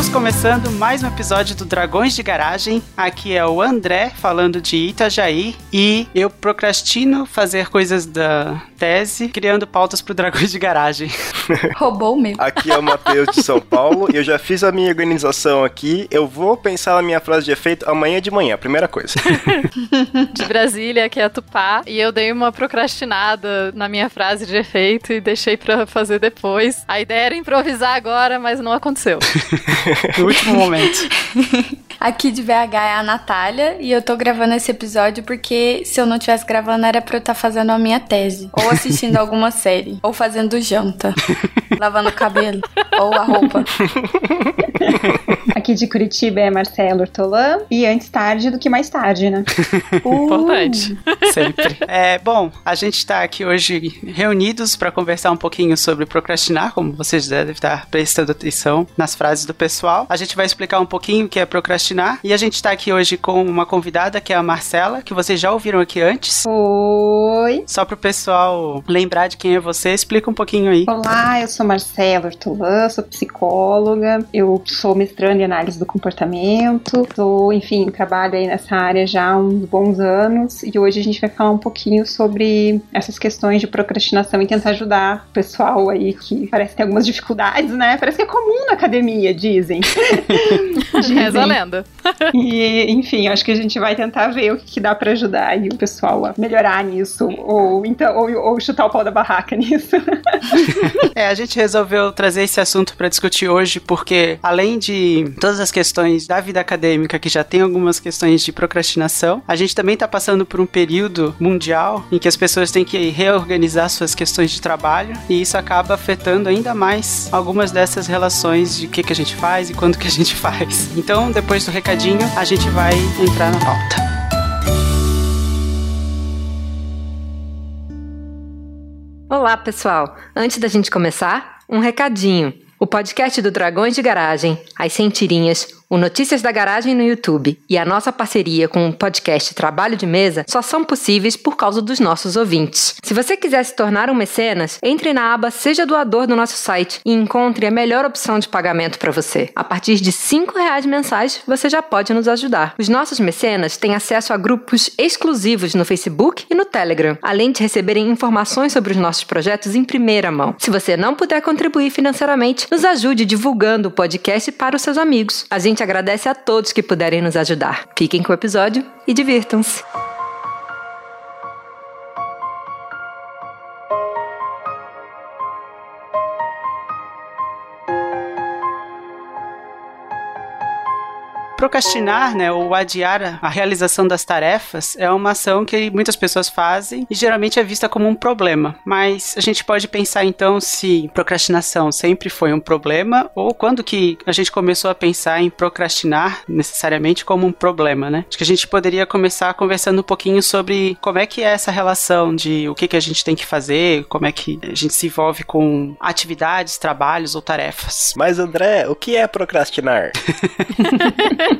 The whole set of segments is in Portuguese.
Estamos começando mais um episódio do Dragões de Garagem. Aqui é o André falando de Itajaí e eu procrastino fazer coisas da tese, criando pautas pro Dragões de Garagem. Roubou o meu. Aqui é o Matheus de São Paulo e eu já fiz a minha organização aqui. Eu vou pensar na minha frase de efeito amanhã de manhã, primeira coisa. De Brasília, que é a Tupá, e eu dei uma procrastinada na minha frase de efeito e deixei pra fazer depois. A ideia era improvisar agora, mas não aconteceu. No último momento. Aqui de BH é a Natália e eu tô gravando esse episódio porque se eu não tivesse gravando era pra eu estar fazendo a minha tese, ou assistindo alguma série, ou fazendo janta, lavando o cabelo, ou a roupa. Aqui de Curitiba é Marcelo Ortolan. E antes tarde do que mais tarde, né? Importante. Sempre. É, bom, a gente está aqui hoje reunidos para conversar um pouquinho sobre procrastinar, como vocês devem estar prestando atenção nas frases do pessoal. A gente vai explicar um pouquinho o que é procrastinar e a gente está aqui hoje com uma convidada que é a Marcela, que vocês já ouviram aqui antes. Oi. Só para o pessoal lembrar de quem é você, explica um pouquinho aí. Olá, eu sou Marcela Ortolan, sou psicóloga, eu sou mestranda em análise do comportamento, sou, enfim, trabalho aí nessa área já há uns bons anos e hoje a gente vai falar um pouquinho sobre essas questões de procrastinação e tentar ajudar o pessoal aí que parece ter algumas dificuldades, né? Parece que é comum na academia, dizem. Reza a lenda. E, enfim, acho que a gente vai tentar ver o que, que dá pra ajudar aí o pessoal a melhorar nisso, ou então, ou, ou chutar o pau da barraca nisso. É, a gente resolveu trazer esse assunto para discutir hoje porque, além de todas as questões da vida acadêmica, que já tem algumas questões de procrastinação, a gente também está passando por um período mundial em que as pessoas têm que reorganizar suas questões de trabalho e isso acaba afetando ainda mais algumas dessas relações de o que, que a gente faz e quando que a gente faz. Então, depois do recadinho, a gente vai entrar na pauta. Olá, pessoal! Antes da gente começar, um recadinho. O podcast do Dragões de Garagem, as Sentirinhas, o Notícias da Garagem no YouTube e a nossa parceria com o podcast Trabalho de Mesa só são possíveis por causa dos nossos ouvintes. Se você quiser se tornar um mecenas, entre na aba Seja Doador do nosso site e encontre a melhor opção de pagamento para você. A partir de 5 reais mensais, você já pode nos ajudar. Os nossos mecenas têm acesso a grupos exclusivos no Facebook e no Telegram, além de receberem informações sobre os nossos projetos em primeira mão. Se você não puder contribuir financeiramente, nos ajude divulgando o podcast para os seus amigos. A gente agradece a todos que puderem nos ajudar. Fiquem com o episódio e divirtam-se. Procrastinar, né, ou adiar a- realização das tarefas é uma ação que muitas pessoas fazem e geralmente é vista como um problema. Mas a gente pode pensar então se procrastinação sempre foi um problema ou quando que a gente começou a pensar em procrastinar necessariamente como um problema, né? Acho que a gente poderia começar conversando um pouquinho sobre como é que é essa relação de o que que a gente tem que fazer, como é que a gente se envolve com atividades, trabalhos ou tarefas. Mas André, o que é procrastinar?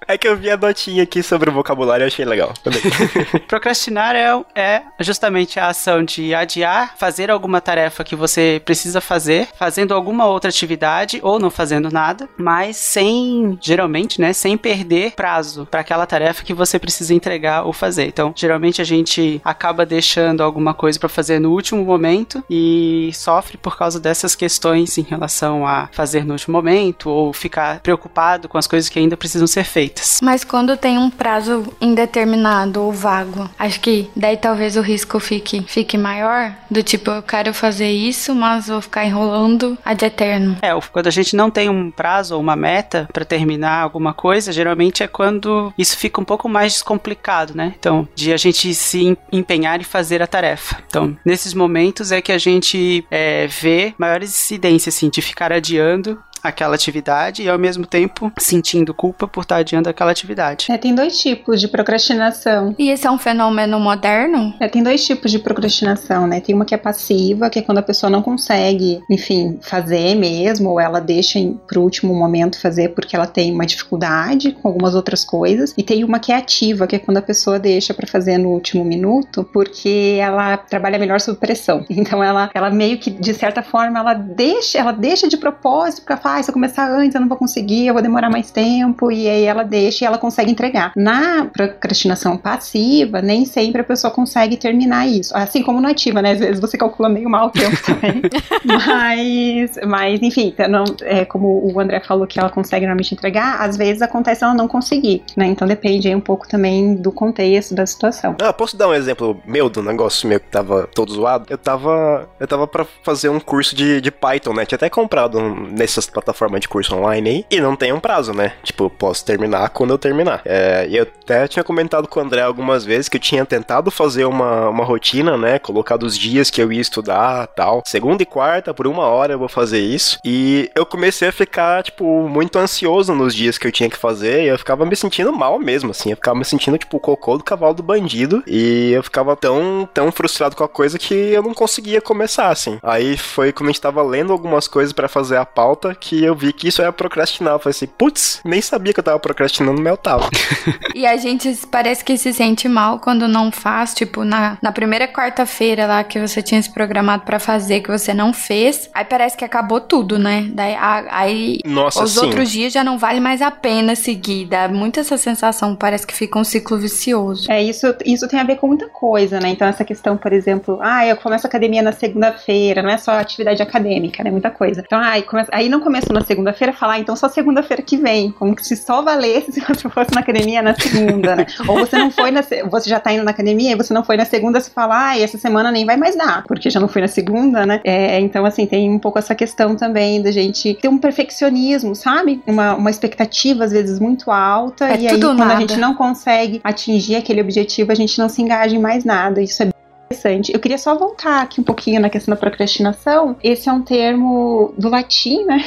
é que eu vi a notinha aqui sobre o vocabulário e achei legal. Procrastinar é, é justamente a ação de adiar, fazer alguma tarefa que você precisa fazer, fazendo alguma outra atividade ou não fazendo nada, mas sem, geralmente, né, sem perder prazo para aquela tarefa que você precisa entregar ou fazer. Então, geralmente a gente acaba deixando alguma coisa para fazer no último momento e sofre por causa dessas questões em relação a fazer no último momento ou ficar preocupado com as coisas que ainda precisam ser feitas. Mas quando tem um prazo indeterminado ou vago, acho que daí talvez o risco fique, fique maior. Do tipo, eu quero fazer isso, mas vou ficar enrolando ad eterno. É, quando a gente não tem um prazo ou uma meta para terminar alguma coisa, geralmente é quando isso fica um pouco mais complicado, né? Então, de a gente se em- empenhar e fazer a tarefa. Então, nesses momentos é que a gente é, vê maiores incidências, assim, de ficar adiando aquela atividade e ao mesmo tempo sentindo culpa por estar adiando aquela atividade. É, tem dois tipos de procrastinação. E esse é um fenômeno moderno? É, tem dois tipos de procrastinação, né? Tem uma que é passiva, que é quando a pessoa não consegue, enfim, fazer mesmo, ou ela deixa para o último momento fazer porque ela tem uma dificuldade com algumas outras coisas. E tem uma que é ativa, que é quando a pessoa deixa para fazer no último minuto, porque ela trabalha melhor sob pressão. Então ela, ela meio que, de certa forma, ela deixa, ela deixa de propósito para falar, ah, se eu começar antes eu não vou conseguir, eu vou demorar mais tempo, e aí ela deixa e ela consegue entregar. Na procrastinação passiva, nem sempre a pessoa consegue terminar isso. Assim como na ativa, né? Às vezes você calcula meio mal o tempo também. mas, mas, enfim, tá, não, é, como o André falou que ela consegue normalmente entregar, às vezes acontece ela não conseguir, né? Então depende aí um pouco também do contexto, da situação. Ah, posso dar um exemplo meu do negócio meu que tava todo zoado? Eu tava. Eu tava pra fazer um curso de, de Python, né? Tinha até comprado um, nessas plataformas de curso online aí. E não tem um prazo, né? Tipo, eu posso terminar quando eu terminar. É, eu até tinha comentado com o André algumas vezes que eu tinha tentado fazer uma, uma rotina, né? Colocado os dias que eu ia estudar tal. Segunda e quarta, por uma hora eu vou fazer isso. E eu comecei a ficar, tipo, muito ansioso nos dias que eu tinha que fazer. E eu ficava me sentindo mal mesmo, assim. Eu ficava me sentindo, tipo, o cocô do cavalo do bandido. E eu ficava tão, tão frustrado com a coisa que eu não conseguia começar, assim. Aí foi quando a gente tava lendo algumas coisas para fazer a pauta que eu vi que isso era procrastinar. Eu falei assim, putz, nem sabia que eu tava procrastinando, mas eu tava. e a gente parece que se sente mal quando não faz, tipo, na, na primeira quarta-feira lá que você tinha se programado para fazer, que você não fez, aí parece que acabou tudo, né? Daí, aí Nossa, os sim. outros dias já não vale mais a pena seguir. Dá muito essa sensação, parece que fica um ciclo vicioso. É, isso, isso tem a ver com muita coisa, né? Então, essa questão, por exemplo, ah, eu começo a academia na segunda-feira, não é só atividade acadêmica, né? Muita coisa. Então, ah, começa, aí não na segunda-feira, falar, ah, então só segunda-feira que vem, como se só valesse se você fosse na academia na segunda, né? Ou você não foi na, você já tá indo na academia e você não foi na segunda, você fala, ah, essa semana nem vai mais dar, porque já não foi na segunda, né? É, então, assim, tem um pouco essa questão também da gente ter um perfeccionismo, sabe? Uma, uma expectativa, às vezes, muito alta, É e aí, quando nada. a gente não consegue atingir aquele objetivo, a gente não se engaja em mais nada. Isso é interessante. Eu queria só voltar aqui um pouquinho na questão da procrastinação. Esse é um termo do latim, né?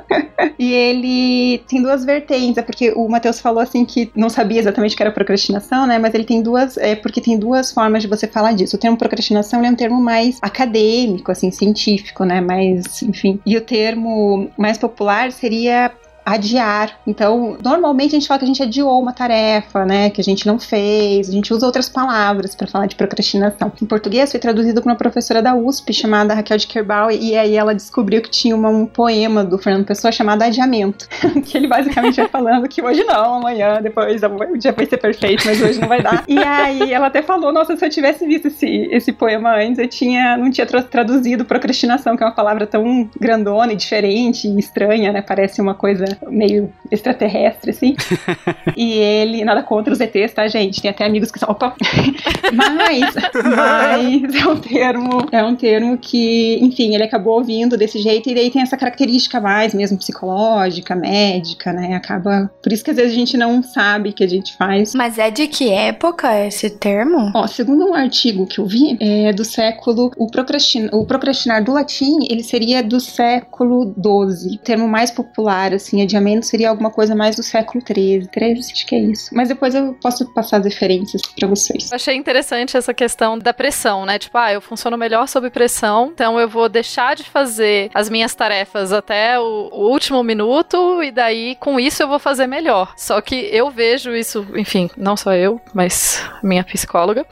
e ele tem duas vertentes. É porque o Matheus falou assim que não sabia exatamente o que era procrastinação, né? Mas ele tem duas. É porque tem duas formas de você falar disso. O termo procrastinação é um termo mais acadêmico, assim, científico, né? Mais, enfim. E o termo mais popular seria adiar. Então, normalmente a gente fala que a gente adiou uma tarefa, né, que a gente não fez. A gente usa outras palavras para falar de procrastinação. Em português foi traduzido por uma professora da USP chamada Raquel de Kerbal e aí ela descobriu que tinha uma, um poema do Fernando Pessoa chamado Adiamento, que ele basicamente vai falando que hoje não, amanhã, depois o dia vai ser perfeito, mas hoje não vai dar. E aí ela até falou, nossa, se eu tivesse visto esse, esse poema antes, eu tinha não tinha tra- traduzido procrastinação, que é uma palavra tão grandona e diferente e estranha, né? Parece uma coisa meio extraterrestre, assim. e ele, nada contra os ETs, tá, gente? Tem até amigos que são. Opa! mas, mas é um termo, é um termo que, enfim, ele acabou ouvindo desse jeito e daí tem essa característica mais mesmo psicológica, médica, né? Acaba. Por isso que às vezes a gente não sabe que a gente faz. Mas é de que época esse termo? Ó, segundo um artigo que eu vi, é do século. O, procrastin, o procrastinar do latim, ele seria do século XII. O termo mais popular, assim, adiamento, seria alguma coisa mais do século XIII. XIII, acho que é isso. Mas depois eu posso passar as referências pra vocês. Eu achei interessante essa questão da pressão, né? Tipo, ah, eu funciono melhor sob pressão, então eu vou deixar de fazer as minhas tarefas até o, o último minuto e daí com isso eu vou fazer melhor. Só que eu vejo isso, enfim, não só eu, mas minha psicóloga,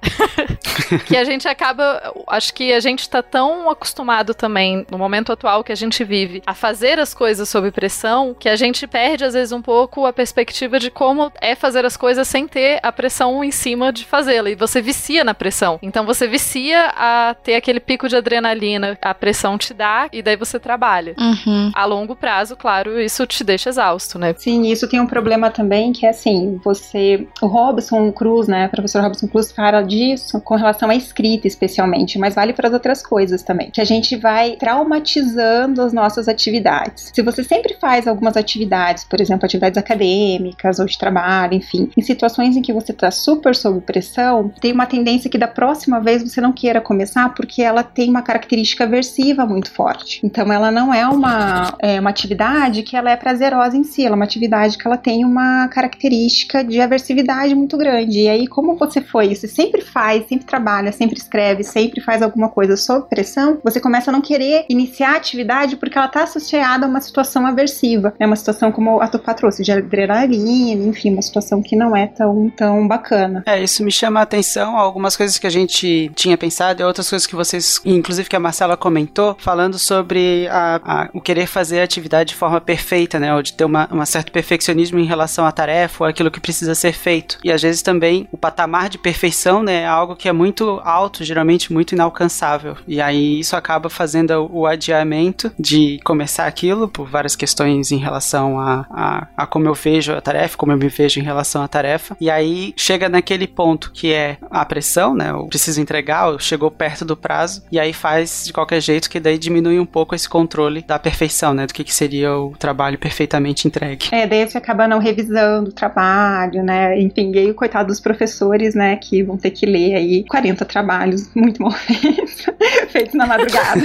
que a gente acaba, acho que a gente tá tão acostumado também no momento atual que a gente vive a fazer as coisas sob pressão que a gente perde às vezes um pouco a perspectiva de como é fazer as coisas sem ter a pressão em cima de fazê-la. E você vicia na pressão. Então você vicia a ter aquele pico de adrenalina, a pressão te dá e daí você trabalha. Uhum. A longo prazo, claro, isso te deixa exausto, né? Sim, isso tem um problema também que é assim, você, o Robson Cruz, né, o professor Robson Cruz fala disso com relação à escrita especialmente, mas vale para as outras coisas também, que a gente vai traumatizando as nossas atividades. Se você sempre faz algumas atividades atividades, por exemplo, atividades acadêmicas ou de trabalho, enfim, em situações em que você está super sob pressão, tem uma tendência que da próxima vez você não queira começar porque ela tem uma característica aversiva muito forte. Então, ela não é uma, é, uma atividade que ela é prazerosa em si, ela é uma atividade que ela tem uma característica de aversividade muito grande. E aí, como você foi, você sempre faz, sempre trabalha, sempre escreve, sempre faz alguma coisa sob pressão, você começa a não querer iniciar a atividade porque ela está associada a uma situação aversiva. É uma situação como a Tupá trouxe, de adrenalina, enfim, uma situação que não é tão, tão bacana. É, isso me chama a atenção, algumas coisas que a gente tinha pensado e outras coisas que vocês, inclusive que a Marcela comentou, falando sobre a, a, o querer fazer a atividade de forma perfeita, né, ou de ter um certo perfeccionismo em relação à tarefa ou aquilo que precisa ser feito. E às vezes também o patamar de perfeição, né, é algo que é muito alto, geralmente muito inalcançável. E aí isso acaba fazendo o adiamento de começar aquilo por várias questões em relação a, a, a como eu vejo a tarefa, como eu me vejo em relação à tarefa. E aí chega naquele ponto que é a pressão, né, eu preciso entregar, chegou perto do prazo, e aí faz de qualquer jeito que daí diminui um pouco esse controle da perfeição, né, do que, que seria o trabalho perfeitamente entregue. É, daí você acaba não revisando o trabalho, né? Enfim, e aí o coitado dos professores, né, que vão ter que ler aí 40 trabalhos muito mal feitos, feitos na madrugada.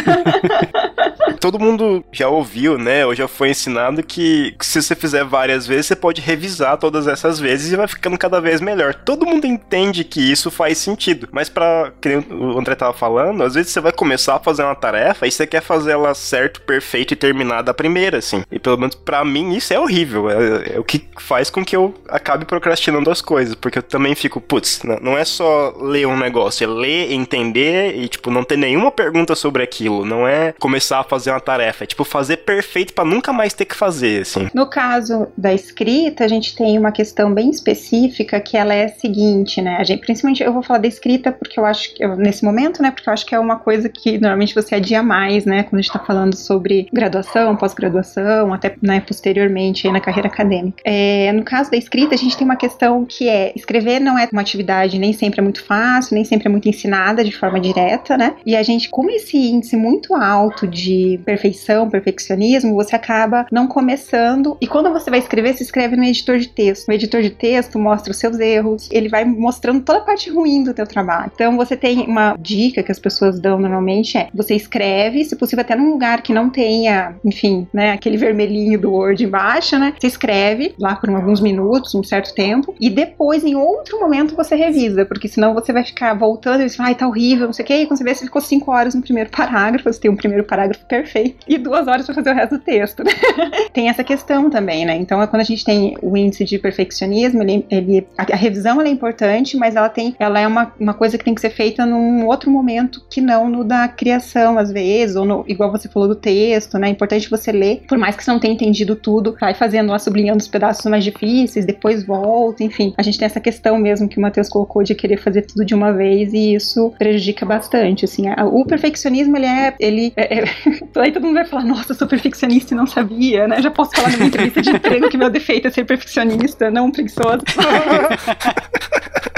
Todo mundo já ouviu, né, ou já foi ensinado que se você fizer várias vezes, você pode revisar todas essas vezes e vai ficando cada vez melhor. Todo mundo entende que isso faz sentido, mas para que o André tava falando, às vezes você vai começar a fazer uma tarefa e você quer fazer ela certo, perfeito e terminada a primeira, assim. E pelo menos para mim isso é horrível. É, é, o que faz com que eu acabe procrastinando as coisas, porque eu também fico, putz, não é só ler um negócio, é ler, entender e tipo não ter nenhuma pergunta sobre aquilo, não é começar a fazer uma tarefa, é tipo fazer perfeito para nunca mais ter que fazer, assim. No caso da escrita, a gente tem uma questão bem específica que ela é a seguinte, né? A gente, principalmente eu vou falar da escrita porque eu acho que eu, nesse momento, né? Porque eu acho que é uma coisa que normalmente você adia mais, né? Quando a gente tá falando sobre graduação, pós-graduação, até né, posteriormente na carreira acadêmica. É, no caso da escrita, a gente tem uma questão que é escrever não é uma atividade nem sempre é muito fácil, nem sempre é muito ensinada de forma direta, né? E a gente, com esse índice muito alto de perfeição, perfeccionismo, você acaba não começando. E quando você vai escrever, se escreve no editor de texto. O editor de texto mostra os seus erros, ele vai mostrando toda a parte ruim do teu trabalho. Então você tem uma dica que as pessoas dão normalmente é: você escreve, se possível até num lugar que não tenha, enfim, né, aquele vermelhinho do Word embaixo, né? Você escreve lá por alguns minutos, um certo tempo, e depois em outro momento você revisa, porque senão você vai ficar voltando e você vai, ai, tá horrível, não sei o que, e quando você vê, você ficou cinco horas no primeiro parágrafo, você tem um primeiro parágrafo perfeito, e duas horas para fazer o resto do texto, né? tem essa questão também, né? Então, quando a gente tem o índice de perfeccionismo, ele, ele a, a, revisão é importante, mas ela tem, ela é uma, uma coisa que tem que ser feita num outro momento que não no da criação, às vezes, ou no, igual você falou do texto, né? É importante você ler, por mais que você não tenha entendido tudo, vai fazendo lá, sublinhando os pedaços mais difíceis, depois volta, enfim. A gente tem essa questão mesmo que o Matheus colocou de querer fazer tudo de uma vez e isso prejudica bastante, assim. O perfeccionismo, ele é, ele é, é, aí todo mundo vai falar, nossa, sou perfeccionista e não sabia, né? Já posso falar numa entrevista de emprego que meu defeito é ser perfeccionista, não preguiçoso.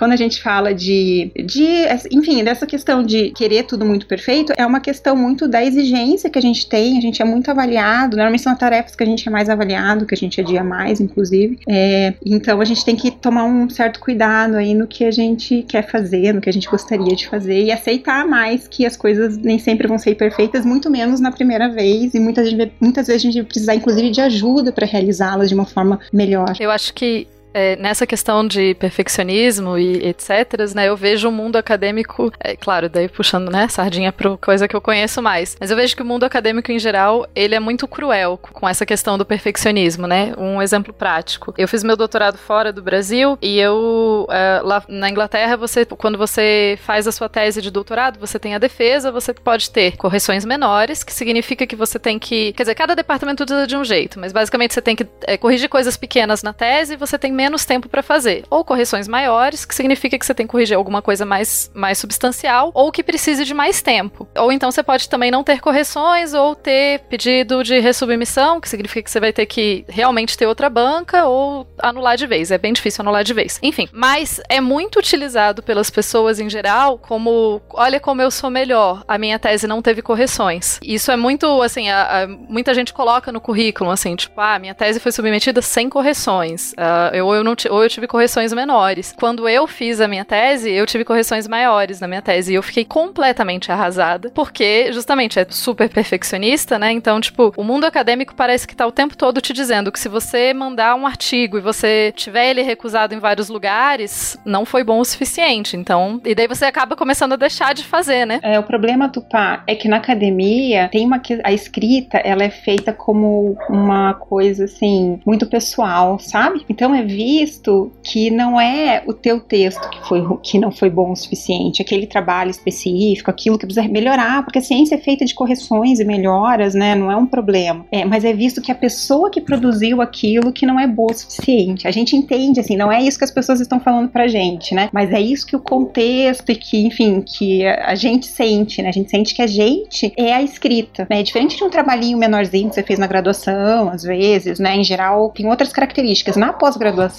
quando a gente fala de, de, enfim, dessa questão de querer tudo muito perfeito, é uma questão muito da exigência que a gente tem, a gente é muito avaliado, normalmente são tarefas que a gente é mais avaliado, que a gente adia mais, inclusive. É, então a gente tem que tomar um certo cuidado aí no que a gente quer fazer, no que a gente gostaria de fazer e aceitar mais que as coisas nem sempre vão ser perfeitas, muito menos na primeira vez, e muitas, muitas vezes a gente vai precisar, inclusive, de ajuda para realizá-las de uma forma melhor. Eu acho que é, nessa questão de perfeccionismo e etc, né, eu vejo o mundo acadêmico, é, claro, daí puxando, né, sardinha para coisa que eu conheço mais, mas eu vejo que o mundo acadêmico em geral, ele é muito cruel com essa questão do perfeccionismo, né, um exemplo prático. Eu fiz meu doutorado fora do Brasil e eu, é, lá na Inglaterra, você, quando você faz a sua tese de doutorado, você tem a defesa, você pode ter correções menores, que significa que você tem que, quer dizer, cada departamento usa de um jeito, mas basicamente você tem que é, corrigir coisas pequenas na tese você tem menos tempo para fazer. Ou correções maiores, que significa que você tem que corrigir alguma coisa mais, mais substancial, ou que precise de mais tempo. Ou então você pode também não ter correções, ou ter pedido de ressubmissão, que significa que você vai ter que realmente ter outra banca, ou anular de vez. É bem difícil anular de vez. Enfim, mas é muito utilizado pelas pessoas em geral como: olha como eu sou melhor, a minha tese não teve correções. Isso é muito, assim, a, a, muita gente coloca no currículo, assim, tipo, ah, minha tese foi submetida sem correções. Uh, eu, eu não ou eu tive correções menores. Quando eu fiz a minha tese, eu tive correções maiores na minha tese e eu fiquei completamente arrasada, porque justamente é super perfeccionista, né? Então, tipo, o mundo acadêmico parece que tá o tempo todo te dizendo que se você mandar um artigo e você tiver ele recusado em vários lugares, não foi bom o suficiente. Então, e daí você acaba começando a deixar de fazer, né? É, o problema, Tupá, é que na academia tem uma a escrita, ela é feita como uma coisa assim, muito pessoal, sabe? Então é visto que não é o teu texto que foi que não foi bom o suficiente, aquele trabalho específico, aquilo que precisa melhorar, porque a ciência é feita de correções e melhoras, né? Não é um problema. É, mas é visto que a pessoa que produziu aquilo que não é boa o suficiente. A gente entende assim, não é isso que as pessoas estão falando pra gente, né? Mas é isso que o contexto e que, enfim, que a gente sente, né? A gente sente que a gente é a escrita, né? Diferente de um trabalhinho menorzinho que você fez na graduação, às vezes, né? Em geral, tem outras características. Na pós-graduação,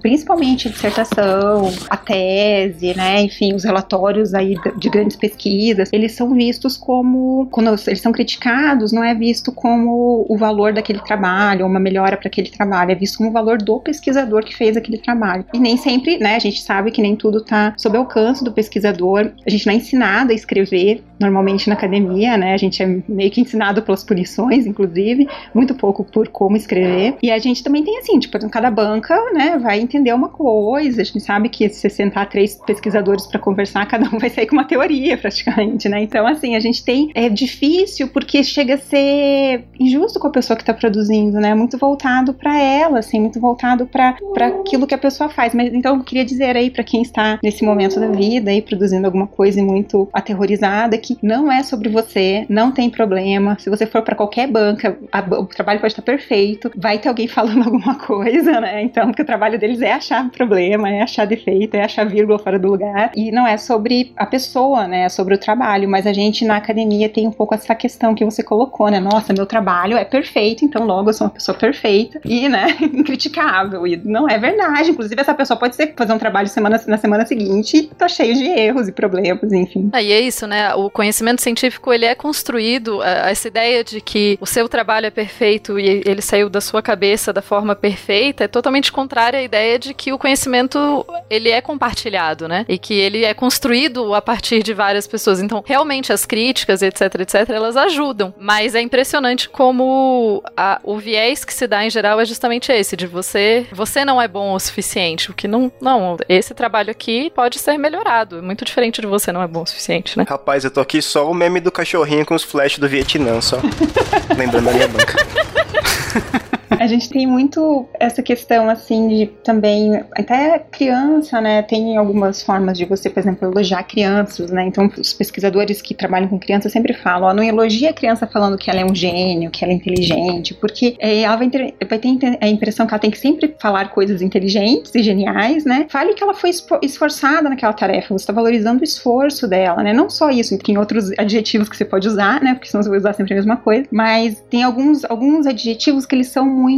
principalmente a dissertação, a tese, né? Enfim, os relatórios aí de grandes pesquisas, eles são vistos como, quando eles são criticados, não é visto como o valor daquele trabalho, uma melhora para aquele trabalho, é visto como o valor do pesquisador que fez aquele trabalho. E nem sempre, né? A gente sabe que nem tudo está sob alcance do pesquisador. A gente não é ensinado a escrever normalmente na academia, né? A gente é meio que ensinado pelas punições, inclusive, muito pouco por como escrever. E a gente também tem assim, tipo, cada banca, né, vai entender uma coisa. A gente sabe que se sentar três pesquisadores para conversar, cada um vai sair com uma teoria, praticamente, né? Então, assim, a gente tem é difícil porque chega a ser injusto com a pessoa que está produzindo, né? Muito voltado para ela, assim, muito voltado para aquilo que a pessoa faz. Mas então eu queria dizer aí para quem está nesse momento da vida aí produzindo alguma coisa e muito aterrorizada não é sobre você, não tem problema. Se você for para qualquer banca, a, o trabalho pode estar perfeito, vai ter alguém falando alguma coisa, né? Então, porque o trabalho deles é achar problema, é achar defeito, é achar vírgula fora do lugar. E não é sobre a pessoa, né? É sobre o trabalho. Mas a gente na academia tem um pouco essa questão que você colocou, né? Nossa, meu trabalho é perfeito, então logo eu sou uma pessoa perfeita e, né, incriticável. E não é verdade. Inclusive, essa pessoa pode ser fazer um trabalho semana, na semana seguinte e tá cheio de erros e problemas, enfim. Aí é isso, né? O conhecimento científico ele é construído, essa ideia de que o seu trabalho é perfeito e ele saiu da sua cabeça da forma perfeita é totalmente contrária à ideia de que o conhecimento ele é compartilhado, né? E que ele é construído a partir de várias pessoas. Então, realmente as críticas, etc, etc, elas ajudam. Mas é impressionante como a, o viés que se dá em geral é justamente esse de você, você não é bom o suficiente, o que não, não, esse trabalho aqui pode ser melhorado. É muito diferente de você não é bom o suficiente, né? Rapaz, eu tô aqui só o meme do cachorrinho com os flash do Vietnã, só. Lembrando da minha banca. A gente tem muito essa questão, assim, de também, até criança, né, tem algumas formas de você, por exemplo, elogiar crianças, né, então os pesquisadores que trabalham com crianças sempre falam, ó, não elogia a criança falando que ela é um gênio, que ela é inteligente, porque é, ela vai ter, vai ter a impressão que ela tem que sempre falar coisas inteligentes e geniais, né, fale que ela foi esforçada naquela tarefa, você está valorizando o esforço dela, né, não só isso, tem outros adjetivos que você pode usar, né, porque senão você vai usar sempre a mesma coisa, mas tem alguns, alguns adjetivos que eles são muito.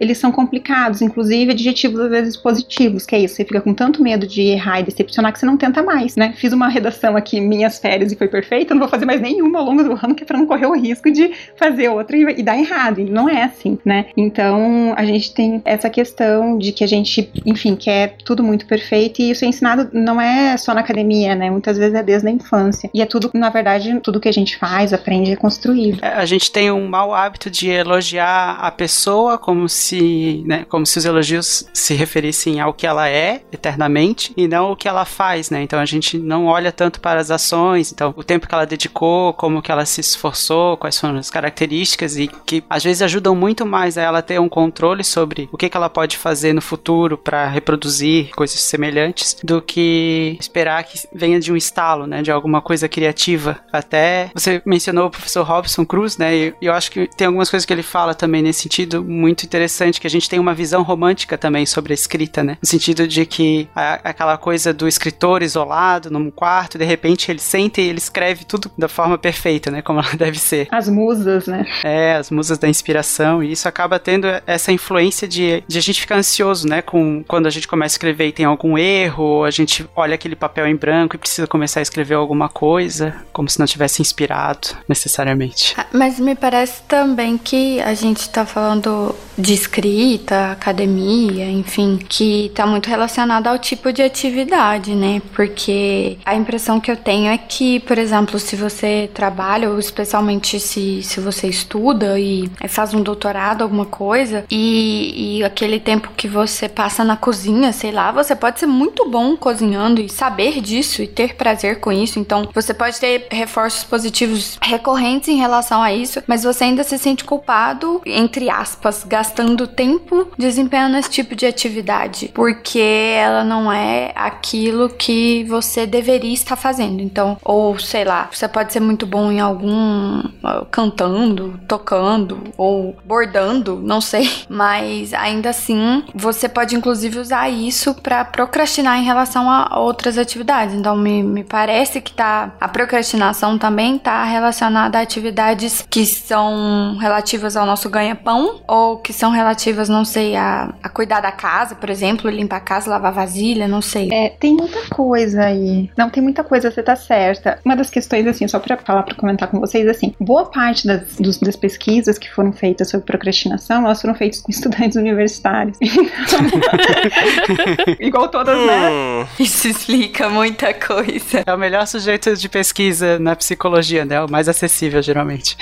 Eles são complicados, inclusive adjetivos às vezes positivos, que é isso. Você fica com tanto medo de errar e decepcionar que você não tenta mais, né? Fiz uma redação aqui, minhas férias, e foi perfeita, não vou fazer mais nenhuma ao longo do ano, que é pra não correr o risco de fazer outra e, e dar errado. E não é assim, né? Então a gente tem essa questão de que a gente, enfim, quer tudo muito perfeito e isso é ensinado não é só na academia, né? Muitas vezes é desde a infância. E é tudo, na verdade, tudo que a gente faz, aprende, é construído. É, a gente tem um mau hábito de elogiar a pessoa, como se, né, como se os elogios se referissem ao que ela é eternamente e não o que ela faz, né? Então a gente não olha tanto para as ações, então o tempo que ela dedicou, como que ela se esforçou, quais foram as características e que às vezes ajudam muito mais a ela ter um controle sobre o que, que ela pode fazer no futuro para reproduzir coisas semelhantes do que esperar que venha de um estalo, né, de alguma coisa criativa. Até você mencionou o professor Robson Cruz, né? E eu acho que tem algumas coisas que ele fala também nesse sentido muito muito interessante que a gente tem uma visão romântica também sobre a escrita, né? No sentido de que a, aquela coisa do escritor isolado num quarto, de repente ele senta e ele escreve tudo da forma perfeita, né? Como ela deve ser. As musas, né? É, as musas da inspiração, e isso acaba tendo essa influência de, de a gente ficar ansioso, né? Com, quando a gente começa a escrever e tem algum erro, ou a gente olha aquele papel em branco e precisa começar a escrever alguma coisa, como se não tivesse inspirado necessariamente. Ah, Mas me parece também que a gente tá falando de escrita, academia, enfim, que tá muito relacionado ao tipo de atividade, né? Porque a impressão que eu tenho é que, por exemplo, se você trabalha, ou especialmente se, se você estuda e faz um doutorado, alguma coisa, e, e aquele tempo que você passa na cozinha, sei lá, você pode ser muito bom cozinhando e saber disso e ter prazer com isso. Então, você pode ter reforços positivos recorrentes em relação a isso, mas você ainda se sente culpado, entre aspas, gastando tempo desempenhando esse tipo de atividade, porque ela não é aquilo que você deveria estar fazendo. Então, ou sei lá, você pode ser muito bom em algum cantando, tocando ou bordando, não sei, mas ainda assim, você pode inclusive usar isso para procrastinar em relação a outras atividades. Então, me, me parece que tá a procrastinação também tá relacionada a atividades que são relativas ao nosso ganha-pão ou que são relativas, não sei, a, a cuidar da casa, por exemplo, limpar a casa, lavar vasilha, não sei. É, tem muita coisa aí. Não, tem muita coisa, você tá certa. Uma das questões, assim, só pra falar, pra comentar com vocês, assim, boa parte das, dos- das pesquisas que foram feitas sobre procrastinação, elas foram feitas com estudantes universitários. Igual todas, né? Hum, Isso explica muita coisa. É o melhor sujeito de pesquisa na psicologia, né? O mais acessível, geralmente.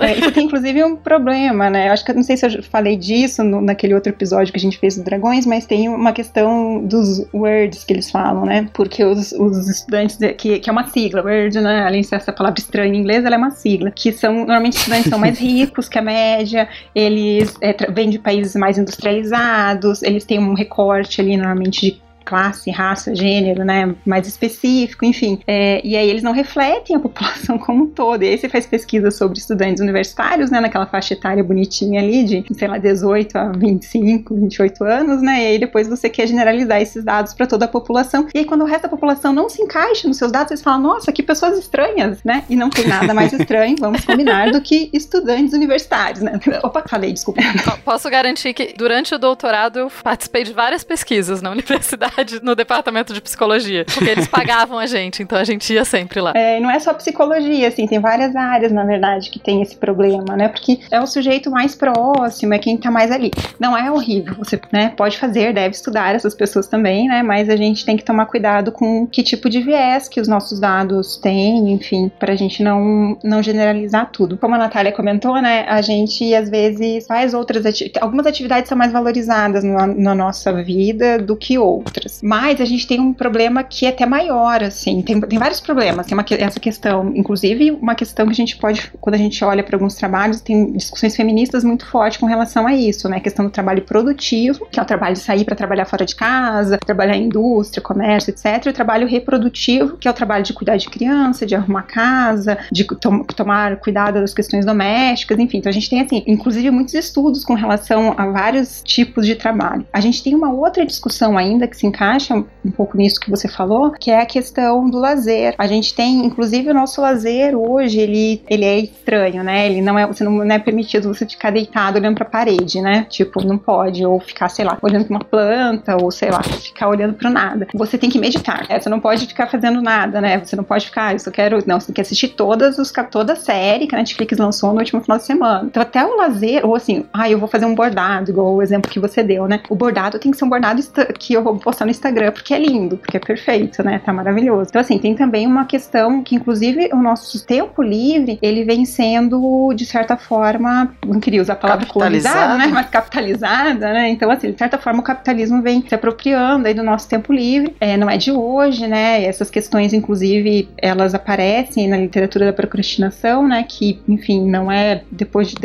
É, isso tem inclusive um problema, né? Eu acho que eu não sei se eu falei disso no- naquele outro episódio que a gente fez dos dragões, mas tem uma questão dos words que eles falam, né? Porque os, os estudantes, que, que é uma sigla, word, né? Além de ser essa palavra estranha em inglês, ela é uma sigla. Que são, normalmente, estudantes são mais ricos que a média, eles é, vêm de países mais industrializados, eles têm um recorte ali, normalmente, de classe, raça, gênero, né, mais específico, enfim. É, e aí eles não refletem a população como um todo. E aí você faz pesquisa sobre estudantes universitários, né, naquela faixa etária bonitinha ali de, sei lá, 18 a 25, 28 anos, né, e aí depois você quer generalizar esses dados para toda a população. E aí quando o resto da população não se encaixa nos seus dados, vocês falam, nossa, que pessoas estranhas, né? E não tem nada mais estranho, vamos combinar, do que estudantes universitários, né? Opa, falei, desculpa. Posso garantir que durante o doutorado eu participei de várias pesquisas na universidade, no departamento de psicologia, porque eles pagavam a gente, então a gente ia sempre lá. É, não é só psicologia, assim, tem várias áreas, na verdade, que tem esse problema, né? Porque é o sujeito mais próximo, é quem tá mais ali. Não é horrível, você né, pode fazer, deve estudar essas pessoas também, né? Mas a gente tem que tomar cuidado com que tipo de viés que os nossos dados têm, enfim, pra gente não, não generalizar tudo. Como a Natália comentou, né? A gente às vezes faz outras atividades. Algumas atividades são mais valorizadas na, na nossa vida do que outras. Mas a gente tem um problema que é até maior, assim. Tem, tem vários problemas. Tem uma, essa questão, inclusive, uma questão que a gente pode, quando a gente olha para alguns trabalhos, tem discussões feministas muito fortes com relação a isso, né? A questão do trabalho produtivo, que é o trabalho de sair para trabalhar fora de casa, trabalhar em indústria, comércio, etc. E o trabalho reprodutivo, que é o trabalho de cuidar de criança, de arrumar casa, de tom- tomar cuidado das questões domésticas, enfim. Então a gente tem, assim, inclusive muitos estudos com relação a vários tipos de trabalho. A gente tem uma outra discussão ainda que se encaixa um pouco nisso que você falou, que é a questão do lazer. A gente tem, inclusive, o nosso lazer hoje, ele, ele é estranho, né? Ele não é, você não, é permitido você ficar deitado olhando pra parede, né? Tipo, não pode, ou ficar, sei lá, olhando pra uma planta, ou sei lá, ficar olhando pro nada. Você tem que meditar, né? Você não pode ficar fazendo nada, né? Você não pode ficar, "Ah, eu só quero. Não, você tem que assistir todas os, toda a série que a Netflix lançou no último final de semana. Então, até o lazer, ou assim, ah, eu vou fazer um bordado, igual o exemplo que você deu, né? O bordado tem que ser um bordado que eu vou postar no Instagram, porque é lindo, porque é perfeito, né? Tá maravilhoso. Então, assim, tem também uma questão que, inclusive, o nosso tempo livre, ele vem sendo, de certa forma, não queria usar a palavra colonizado, né? Mas capitalizada, né? Então, assim, de certa forma, o capitalismo vem se apropriando aí do nosso tempo livre. É, não é de hoje, né? Essas questões, inclusive, elas aparecem na literatura da procrastinação, né? Que, enfim, não é depois de,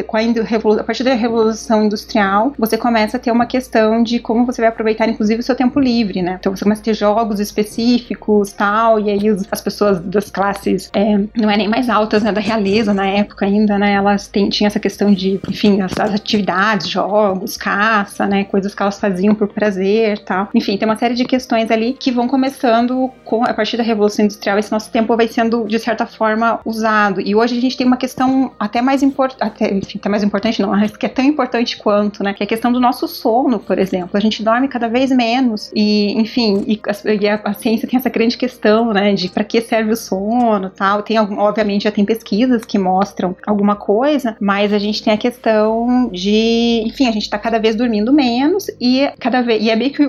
a partir da revolução industrial, você começa a ter uma questão de como você vai aproveitar, inclusive, o seu tempo livre. Livre, né? Então você começa a ter jogos específicos tal, e aí as pessoas das classes é, não é nem mais altas, né, da realeza na época ainda, né? Elas têm, tinham essa questão de, enfim, as, as atividades, jogos, caça, né? Coisas que elas faziam por prazer tal. Enfim, tem uma série de questões ali que vão começando com, a partir da Revolução Industrial, esse nosso tempo vai sendo, de certa forma, usado. E hoje a gente tem uma questão até mais importante, enfim, até mais importante não, mas que é tão importante quanto, né? Que é a questão do nosso sono, por exemplo. A gente dorme cada vez menos e, enfim, e a, e a, a ciência tem essa grande questão, né? De para que serve o sono, tal. Tem, obviamente, já tem pesquisas que mostram alguma coisa, mas a gente tem a questão de, enfim, a gente tá cada vez dormindo menos e cada vez e é meio que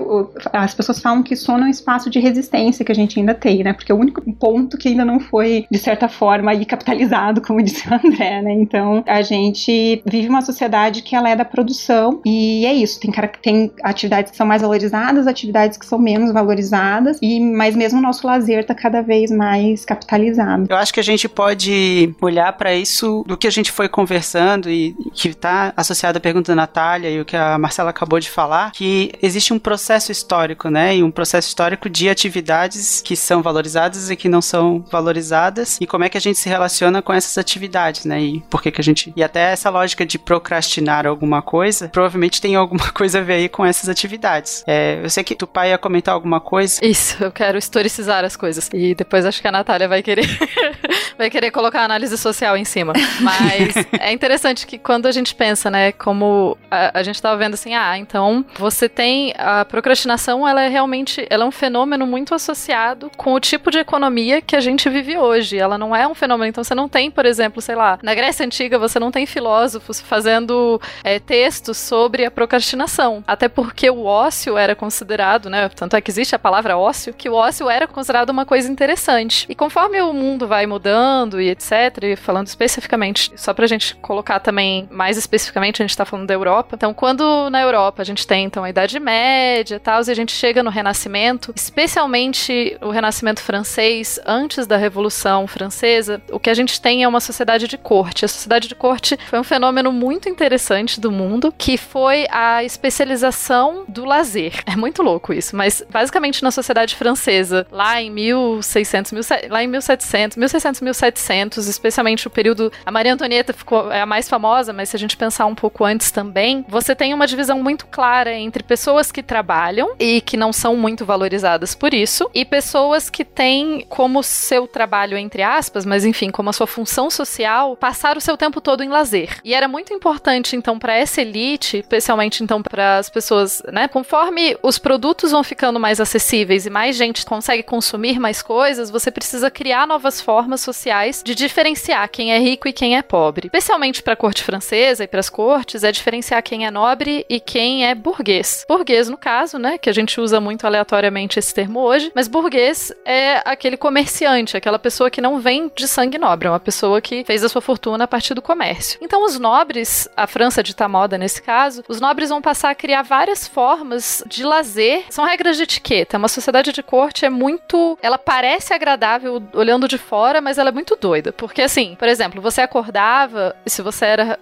as pessoas falam que sono é um espaço de resistência que a gente ainda tem, né? Porque é o único ponto que ainda não foi de certa forma aí capitalizado, como disse o André, né? Então a gente vive uma sociedade que ela é da produção e é isso. Tem, tem atividades que são mais valorizadas, atividades que são menos valorizadas e mas mesmo o nosso lazer está cada vez mais capitalizado. Eu acho que a gente pode olhar para isso do que a gente foi conversando e que está associado à pergunta da Natália e o que a Marcela acabou de falar, que existe um processo histórico, né? E um processo histórico de atividades que são valorizadas e que não são valorizadas e como é que a gente se relaciona com essas atividades, né? E por que que a gente e até essa lógica de procrastinar alguma coisa, provavelmente tem alguma coisa a ver aí com essas atividades. É, eu sei que tu pai ia comentar alguma coisa. Isso, eu quero historicizar as coisas. E depois acho que a Natália vai querer vai querer colocar análise social em cima. Mas é interessante que quando a gente pensa, né, como a, a gente estava vendo assim, ah, então você tem a procrastinação, ela é realmente, ela é um fenômeno muito associado com o tipo de economia que a gente vive hoje. Ela não é um fenômeno, então você não tem, por exemplo, sei lá, na Grécia Antiga você não tem filósofos fazendo é, textos sobre a procrastinação. Até porque o ócio era considerado, né, tanto é que existe a palavra ócio, que o ócio era considerado uma coisa interessante. E conforme o mundo vai mudando, falando e etc. E falando especificamente, só pra gente colocar também mais especificamente, a gente tá falando da Europa. Então, quando na Europa a gente tem então a Idade Média e tal, e a gente chega no Renascimento, especialmente o Renascimento francês, antes da Revolução Francesa, o que a gente tem é uma sociedade de corte. A sociedade de corte foi um fenômeno muito interessante do mundo, que foi a especialização do lazer. É muito louco isso, mas basicamente na sociedade francesa, lá em 1600, lá em 1700, 1600, 1700 1700, especialmente o período. A Maria Antonieta ficou, é a mais famosa, mas se a gente pensar um pouco antes também, você tem uma divisão muito clara entre pessoas que trabalham e que não são muito valorizadas por isso, e pessoas que têm como seu trabalho, entre aspas, mas enfim, como a sua função social, passar o seu tempo todo em lazer. E era muito importante, então, para essa elite, especialmente então para as pessoas, né? Conforme os produtos vão ficando mais acessíveis e mais gente consegue consumir mais coisas, você precisa criar novas formas sociais sociais de diferenciar quem é rico e quem é pobre. Especialmente para a corte francesa e para as cortes, é diferenciar quem é nobre e quem é burguês. Burguês, no caso, né, que a gente usa muito aleatoriamente esse termo hoje, mas burguês é aquele comerciante, aquela pessoa que não vem de sangue nobre, é uma pessoa que fez a sua fortuna a partir do comércio. Então, os nobres, a França de moda nesse caso, os nobres vão passar a criar várias formas de lazer. São regras de etiqueta. Uma sociedade de corte é muito. Ela parece agradável olhando de fora, mas ela é muito doida. Porque, assim, por exemplo, você acordava, se você era,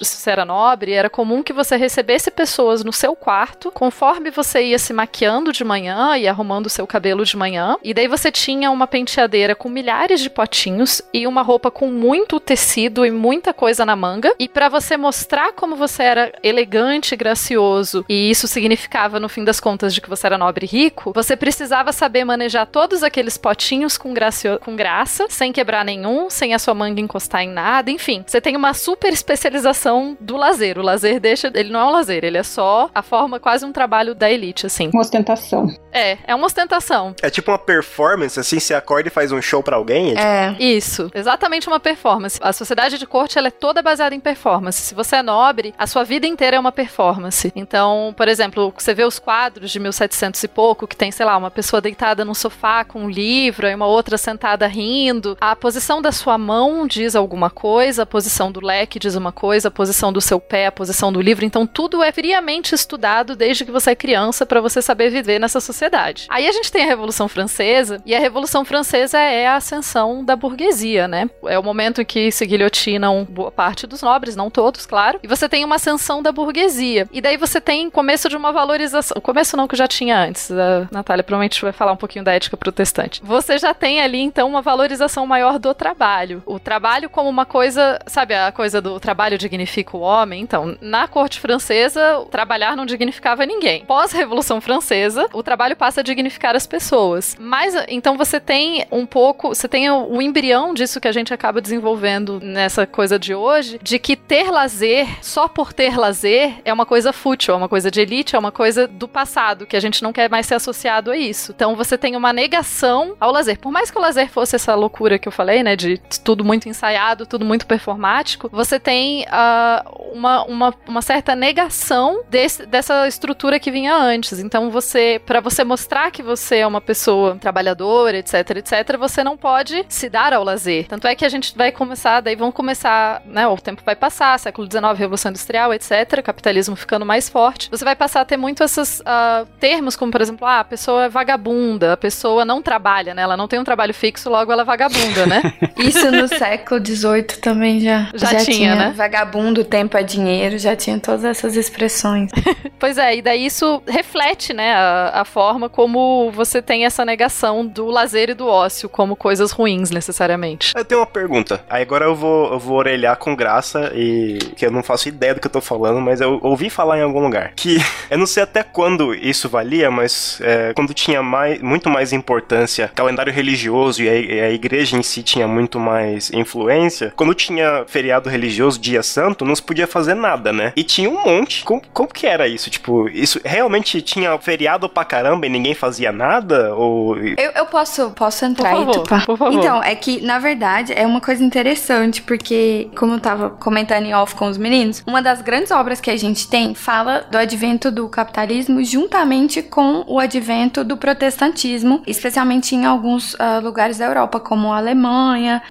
se você era nobre, era comum que você recebesse pessoas no seu quarto, conforme você ia se maquiando de manhã e arrumando o seu cabelo de manhã. E daí você tinha uma penteadeira com milhares de potinhos e uma roupa com muito tecido e muita coisa na manga. E para você mostrar como você era elegante, gracioso, e isso significava, no fim das contas, de que você era nobre e rico, você precisava saber manejar todos aqueles potinhos com, gracio com graça, sem quebrar quebrar nenhum, sem a sua manga encostar em nada, enfim. Você tem uma super especialização do lazer. O lazer deixa. Ele não é um lazer, ele é só a forma, quase um trabalho da elite, assim. Uma ostentação. É, é uma ostentação. É tipo uma performance, assim, você acorda e faz um show para alguém? É. é. Isso. Exatamente uma performance. A sociedade de corte, ela é toda baseada em performance. Se você é nobre, a sua vida inteira é uma performance. Então, por exemplo, você vê os quadros de 1700 e pouco, que tem, sei lá, uma pessoa deitada num sofá com um livro, e uma outra sentada rindo. A a posição da sua mão diz alguma coisa, a posição do leque diz uma coisa, a posição do seu pé, a posição do livro. Então, tudo é friamente estudado desde que você é criança para você saber viver nessa sociedade. Aí a gente tem a Revolução Francesa, e a Revolução Francesa é a ascensão da burguesia, né? É o momento em que se guilhotinam boa parte dos nobres, não todos, claro, e você tem uma ascensão da burguesia. E daí você tem começo de uma valorização. O começo não que já tinha antes. A Natália provavelmente vai falar um pouquinho da ética protestante. Você já tem ali, então, uma valorização maior do trabalho. O trabalho como uma coisa, sabe, a coisa do trabalho dignifica o homem. Então, na corte francesa, trabalhar não dignificava ninguém. Pós-Revolução Francesa, o trabalho passa a dignificar as pessoas. Mas, então, você tem um pouco, você tem o embrião disso que a gente acaba desenvolvendo nessa coisa de hoje, de que ter lazer, só por ter lazer, é uma coisa fútil, é uma coisa de elite, é uma coisa do passado, que a gente não quer mais ser associado a isso. Então, você tem uma negação ao lazer. Por mais que o lazer fosse essa loucura que eu falei, né, de tudo muito ensaiado, tudo muito performático, você tem uh, uma, uma, uma certa negação desse, dessa estrutura que vinha antes. Então, você, para você mostrar que você é uma pessoa trabalhadora, etc, etc, você não pode se dar ao lazer. Tanto é que a gente vai começar, daí vão começar, né, o tempo vai passar, século XIX, Revolução Industrial, etc, capitalismo ficando mais forte. Você vai passar a ter muito esses uh, termos, como, por exemplo, ah, a pessoa é vagabunda, a pessoa não trabalha, né, ela não tem um trabalho fixo, logo ela é vagabunda, né? Isso no século XVIII também já, já, já tinha, tinha, né? Vagabundo, tempo é dinheiro, já tinha todas essas expressões. pois é, e daí isso reflete, né, a, a forma como você tem essa negação do lazer e do ócio como coisas ruins, necessariamente. Eu tenho uma pergunta. Aí agora eu vou, eu vou orelhar com graça e que eu não faço ideia do que eu tô falando, mas eu ouvi falar em algum lugar. Que eu não sei até quando isso valia, mas é, quando tinha mais, muito mais importância calendário religioso e a, e a igreja em si tinha muito mais influência, quando tinha feriado religioso, dia santo, não se podia fazer nada, né? E tinha um monte. Como, como que era isso? Tipo, isso realmente tinha feriado pra caramba e ninguém fazia nada? Ou... Eu, eu posso, posso entrar por favor, aí, Tupá? Por favor. Então, é que, na verdade, é uma coisa interessante, porque, como eu tava comentando em off com os meninos, uma das grandes obras que a gente tem fala do advento do capitalismo juntamente com o advento do protestantismo, especialmente em alguns uh, lugares da Europa, como a Alemanha,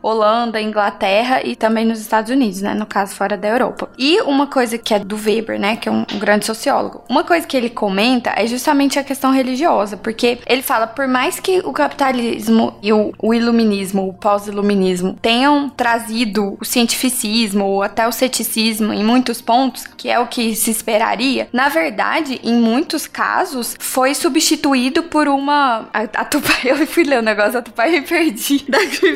Holanda, Inglaterra e também nos Estados Unidos, né? No caso, fora da Europa. E uma coisa que é do Weber, né? Que é um, um grande sociólogo. Uma coisa que ele comenta é justamente a questão religiosa, porque ele fala, por mais que o capitalismo e o, o iluminismo, o pós-iluminismo, tenham trazido o cientificismo ou até o ceticismo em muitos pontos, que é o que se esperaria, na verdade, em muitos casos, foi substituído por uma. A, a Tupai, eu fui ler o negócio da Tupai e perdi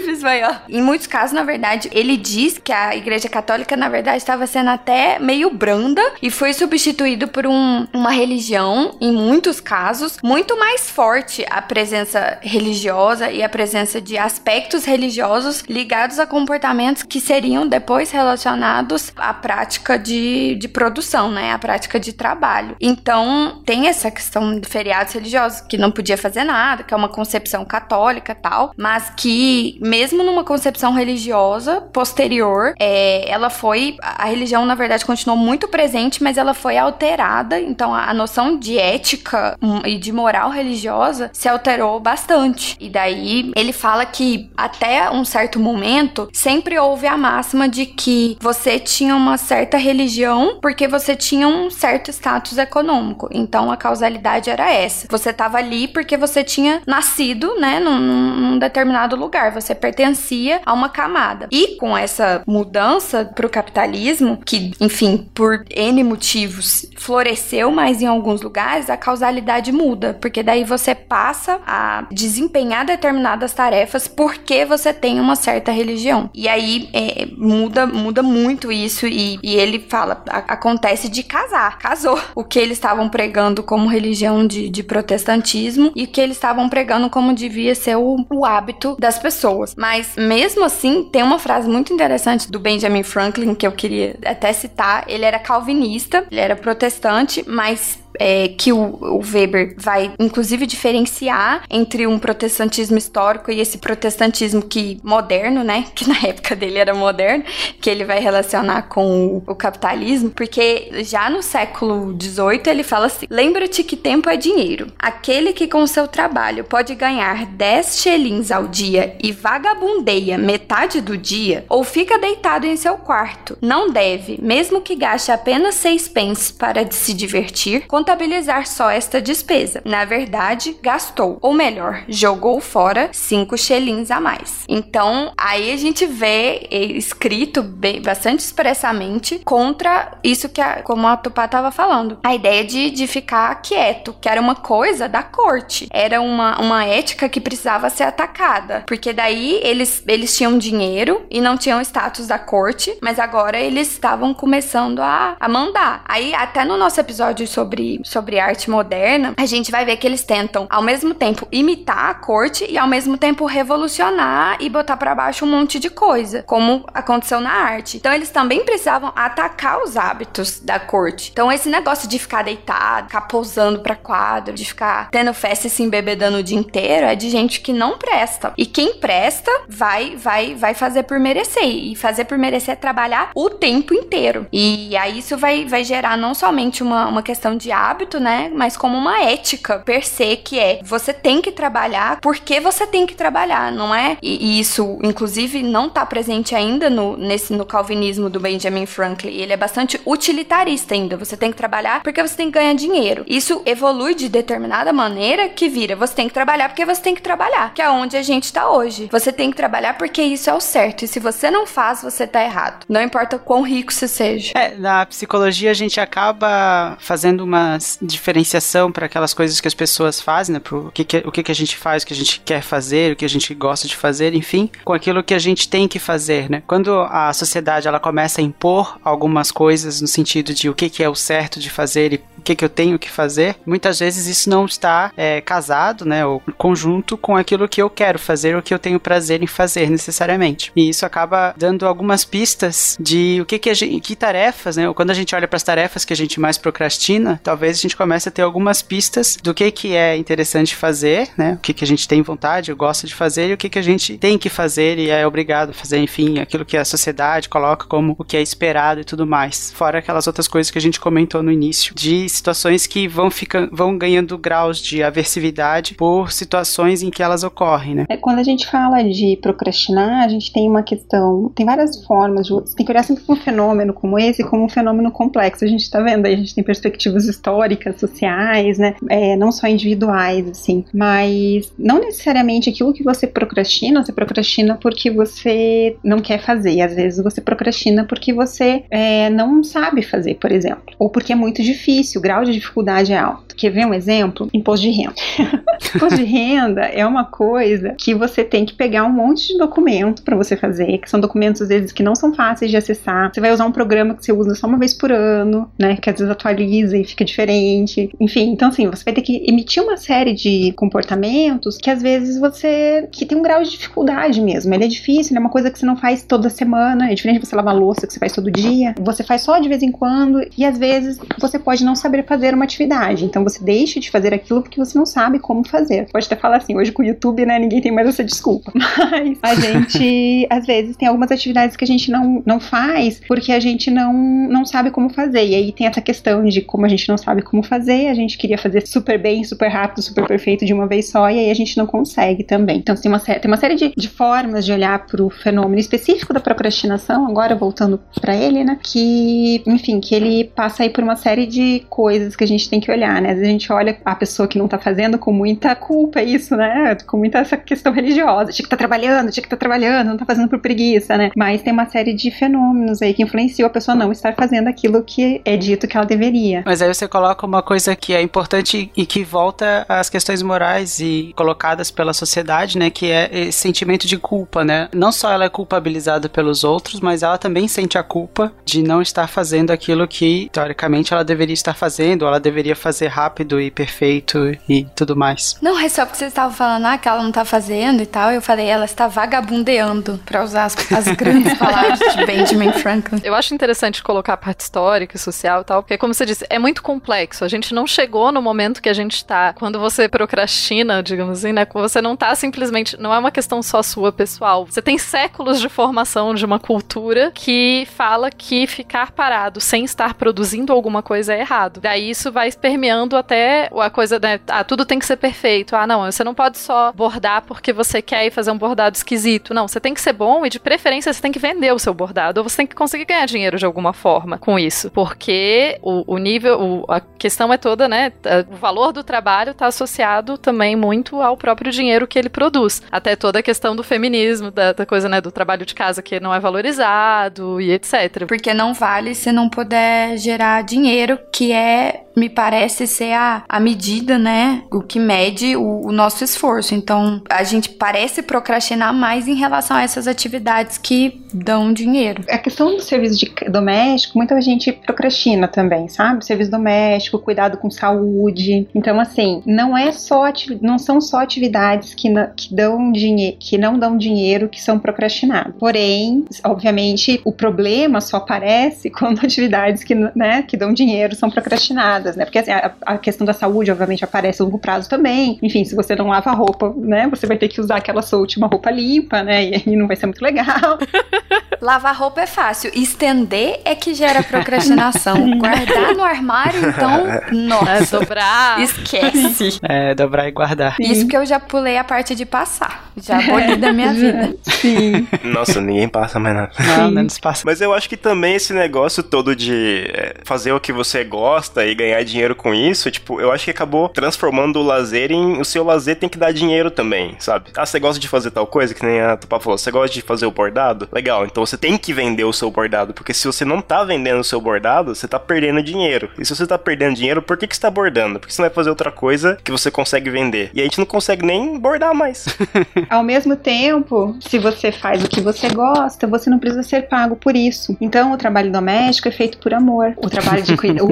gripe espanhola. Em muitos casos, na verdade, ele diz que a Igreja Católica, na verdade, estava sendo até meio branda e foi substituído por um, uma religião, em muitos casos, muito mais forte a presença religiosa e a presença de aspectos religiosos ligados a comportamentos que seriam depois relacionados à prática de, de produção, né? A prática de trabalho. Então, tem essa questão de feriados religiosos, que não podia fazer nada, que é uma concepção católica tal, mas que, mesmo numa concepção religiosa posterior, é, ela foi. A religião, na verdade, continuou muito presente, mas ela foi alterada. Então, a, a noção de ética hum, e de moral religiosa se alterou bastante. E daí ele fala que até um certo momento sempre houve a máxima de que você tinha uma certa religião porque você tinha um certo status econômico. Então a causalidade era essa. Você estava ali porque você tinha nascido, né, num, num, determinado lugar. Você pertencia a uma camada. E com essa mudança para o capitalismo, que, enfim, por N motivos floresceu, mas em alguns lugares a causalidade muda, porque daí você passa a desempenhar determinadas tarefas porque você tem uma certa religião. E aí é, muda, muda muito isso e, e ele fala, a, acontece de casar, casou. O que eles estavam pregando como religião de, de protestantismo e o que eles estavam pregando como devia ser o, o hábito das pessoas. Mas mesmo assim, tem uma frase muito interessante do Benjamin Franklin que eu queria até citar. Ele era calvinista, ele era protestante, mas é, que o, o Weber vai, inclusive, diferenciar entre um protestantismo histórico e esse protestantismo que moderno, né? Que na época dele era moderno, que ele vai relacionar com o, o capitalismo, porque já no século XVIII ele fala assim: lembra-te que tempo é dinheiro. Aquele que com seu trabalho pode ganhar 10 shillings ao dia e vagabundeia metade do dia, ou fica deitado em seu quarto, não deve, mesmo que gaste apenas 6 pence para se divertir, contabilizar só esta despesa. Na verdade, gastou, ou melhor, jogou fora 5 shillings a mais. Então, aí a gente vê escrito bem, bastante expressamente contra isso que, a, como a Tupá estava falando, a ideia de, de ficar quieto, que era uma coisa da corte, era uma, uma ética que precisava ser atacada, porque daí eles, eles tinham dinheiro e não tinham status da corte, mas agora eles estavam começando a, a mandar. Aí, até no nosso episódio sobre, sobre arte moderna, a gente vai ver que eles tentam, ao mesmo tempo, imitar a corte e, ao mesmo tempo, revolucionar e botar para baixo um monte de coisa, como aconteceu na arte. Então, eles também precisavam atacar os hábitos da corte. Então, esse negócio de ficar deitado, ficar posando pra quadro, de ficar tendo festa e se embebedando o dia inteiro, é de gente que não presta. E quem presta vai, vai, vai fazer por merecer. E fazer por merecer é trabalhar o tempo inteiro. E aí isso vai, vai gerar não somente uma, uma questão de né? Mas como uma ética per se, que é você tem que trabalhar porque você tem que trabalhar, não é? E, e isso, inclusive, não tá presente ainda no, nesse, no calvinismo do Benjamin Franklin. Ele é bastante utilitarista ainda. Você tem que trabalhar porque você tem que ganhar dinheiro. Isso evolui de determinada maneira que vira você tem que trabalhar porque você tem que trabalhar, que é onde a gente tá hoje. Você tem que trabalhar porque isso é o certo. E se você não faz, você tá errado. Não importa quão rico você seja. É, na psicologia a gente acaba fazendo uma diferenciação para aquelas coisas que as pessoas fazem, né? Pro que que, o que, que a gente faz, o que a gente quer fazer, o que a gente gosta de fazer, enfim, com aquilo que a gente tem que fazer, né? Quando a sociedade ela começa a impor algumas coisas no sentido de o que, que é o certo de fazer e o que, que eu tenho que fazer, muitas vezes isso não está é, casado, né? Ou conjunto com aquilo que eu quero fazer, o que eu tenho prazer em fazer necessariamente. E isso acaba dando algumas pistas de o que, que gente, que tarefas, né? Ou quando a gente olha para as tarefas que a gente mais procrastina, talvez a gente comece a ter algumas pistas do que, que é interessante fazer, né? O que, que a gente tem vontade, gosta de fazer e o que, que a gente tem que fazer e é obrigado a fazer, enfim, aquilo que a sociedade coloca como o que é esperado e tudo mais. Fora aquelas outras coisas que a gente comentou no início, de situações que vão, ficando, vão ganhando graus de aversividade por situações em que elas ocorrem, né? É, quando a gente fala de procrastinar, a gente tem uma questão, tem várias formas, de, você tem que olhar sempre para um fenômeno como esse como um fenômeno complexo. A gente está vendo aí, a gente tem perspectivas históricas, sociais, né? É, não só individuais, assim, mas não necessariamente aquilo que você procrastina, você procrastina porque você não quer fazer. Às vezes você procrastina porque você é, não sabe fazer, por exemplo, ou porque é muito difícil, o grau de dificuldade é alto. Quer ver um exemplo? Imposto de renda. Imposto de renda é uma coisa que você tem que pegar um monte de documento para você fazer, que são documentos às vezes que não são fáceis de acessar. Você vai usar um programa que você usa só uma vez por ano, né? Que às vezes atualiza e fica diferente. Enfim, então assim, você vai ter que emitir uma série de comportamentos que às vezes você que tem um grau de dificuldade mesmo. Ele é difícil, é uma coisa que você não faz toda semana, é diferente de você lavar louça que você faz todo dia. Você faz só de vez em quando e às vezes você pode não saber fazer uma atividade. Então você deixa de fazer aquilo porque você não sabe como fazer. Pode até falar assim, hoje com o YouTube, né, ninguém tem mais essa desculpa. Mas a gente às vezes tem algumas atividades que a gente não, não faz porque a gente não não sabe como fazer. E aí tem essa questão de como a gente não sabe como fazer, a gente queria fazer super bem, super rápido, super perfeito de uma vez só, e aí a gente não consegue também. Então tem uma, tem uma série de, de formas de olhar para o fenômeno específico da procrastinação, agora voltando para ele, né? Que, enfim, que ele passa aí por uma série de coisas que a gente tem que olhar, né? Às vezes a gente olha a pessoa que não tá fazendo com muita culpa, isso, né? Com muita essa questão religiosa. Tinha que tá trabalhando, tinha que tá trabalhando, não tá fazendo por preguiça, né? Mas tem uma série de fenômenos aí que influenciam a pessoa não estar fazendo aquilo que é dito que ela deveria. Mas aí você coloca uma coisa que é importante e que volta às questões morais e colocadas pela sociedade, né? Que é esse sentimento de culpa, né? Não só ela é culpabilizada pelos outros, mas ela também sente a culpa de não estar fazendo aquilo que, teoricamente, ela deveria estar fazendo, ela deveria fazer rápido rápido e perfeito e tudo mais. Não, é só porque vocês estavam falando ah, que ela não tá fazendo e tal. Eu falei, ela está vagabundeando, pra usar as, as grandes palavras de Benjamin Franklin. Eu acho interessante colocar a parte histórica e social e tal, porque, como você disse, é muito complexo. A gente não chegou no momento que a gente tá. Quando você procrastina, digamos assim, né? Você não tá simplesmente. Não é uma questão só sua pessoal. Você tem séculos de formação de uma cultura que fala que ficar parado sem estar produzindo alguma coisa é errado. Daí isso vai permeando até a coisa, né? Ah, tudo tem que ser perfeito. Ah, não, você não pode só bordar porque você quer ir fazer um bordado esquisito. Não, você tem que ser bom e de preferência você tem que vender o seu bordado ou você tem que conseguir ganhar dinheiro de alguma forma com isso. Porque o, o nível, o, a questão é toda, né? O valor do trabalho está associado também muito ao próprio dinheiro que ele produz. Até toda a questão do feminismo, da, da coisa, né? Do trabalho de casa que não é valorizado e etc. Porque não vale se não puder gerar dinheiro, que é me parece ser a, a medida, né? O que mede o, o, nosso esforço. Então, a gente parece procrastinar mais em relação a essas atividades que dão dinheiro. A questão do serviço de, doméstico, muita gente procrastina também, sabe? Serviço doméstico, cuidado com saúde. Então, assim, não é só não são só atividades que, que dão dinheiro, que não dão dinheiro que são procrastinadas. Porém, obviamente, o problema só aparece quando atividades que, né, que dão dinheiro são procrastinadas né? Porque assim, a, a, questão da saúde, obviamente, aparece a longo prazo também. Enfim, se você não lava a roupa, né? Você vai ter que usar aquela sua última roupa limpa, né? E aí não vai ser muito legal. Lavar roupa é fácil. Estender é que gera procrastinação. Guardar no armário, então, nossa. É, dobrar. Esquece. É, dobrar e guardar. Sim. Isso porque eu já pulei a parte de passar. Já aboli da minha vida. Sim. Nossa, ninguém passa mais nada. Não, não passa. Mas eu acho que também esse negócio todo de é, fazer o que você gosta e ganhar ganhar dinheiro com isso, tipo, eu acho que acabou transformando o lazer em. O seu lazer tem que dar dinheiro também, sabe? Ah, você gosta de fazer tal coisa, que nem a Tupá falou, você gosta de fazer o bordado? Legal, então você tem que vender o seu bordado, porque se você não tá vendendo o seu bordado, você tá perdendo dinheiro. E se você tá perdendo dinheiro, por que, que você tá bordando? Porque você não vai fazer outra coisa que você consegue vender. E a gente não consegue nem bordar mais. Ao mesmo tempo, se você faz o que você gosta, você não precisa ser pago por isso. Então, o trabalho doméstico é feito por amor. O trabalho de cuidar,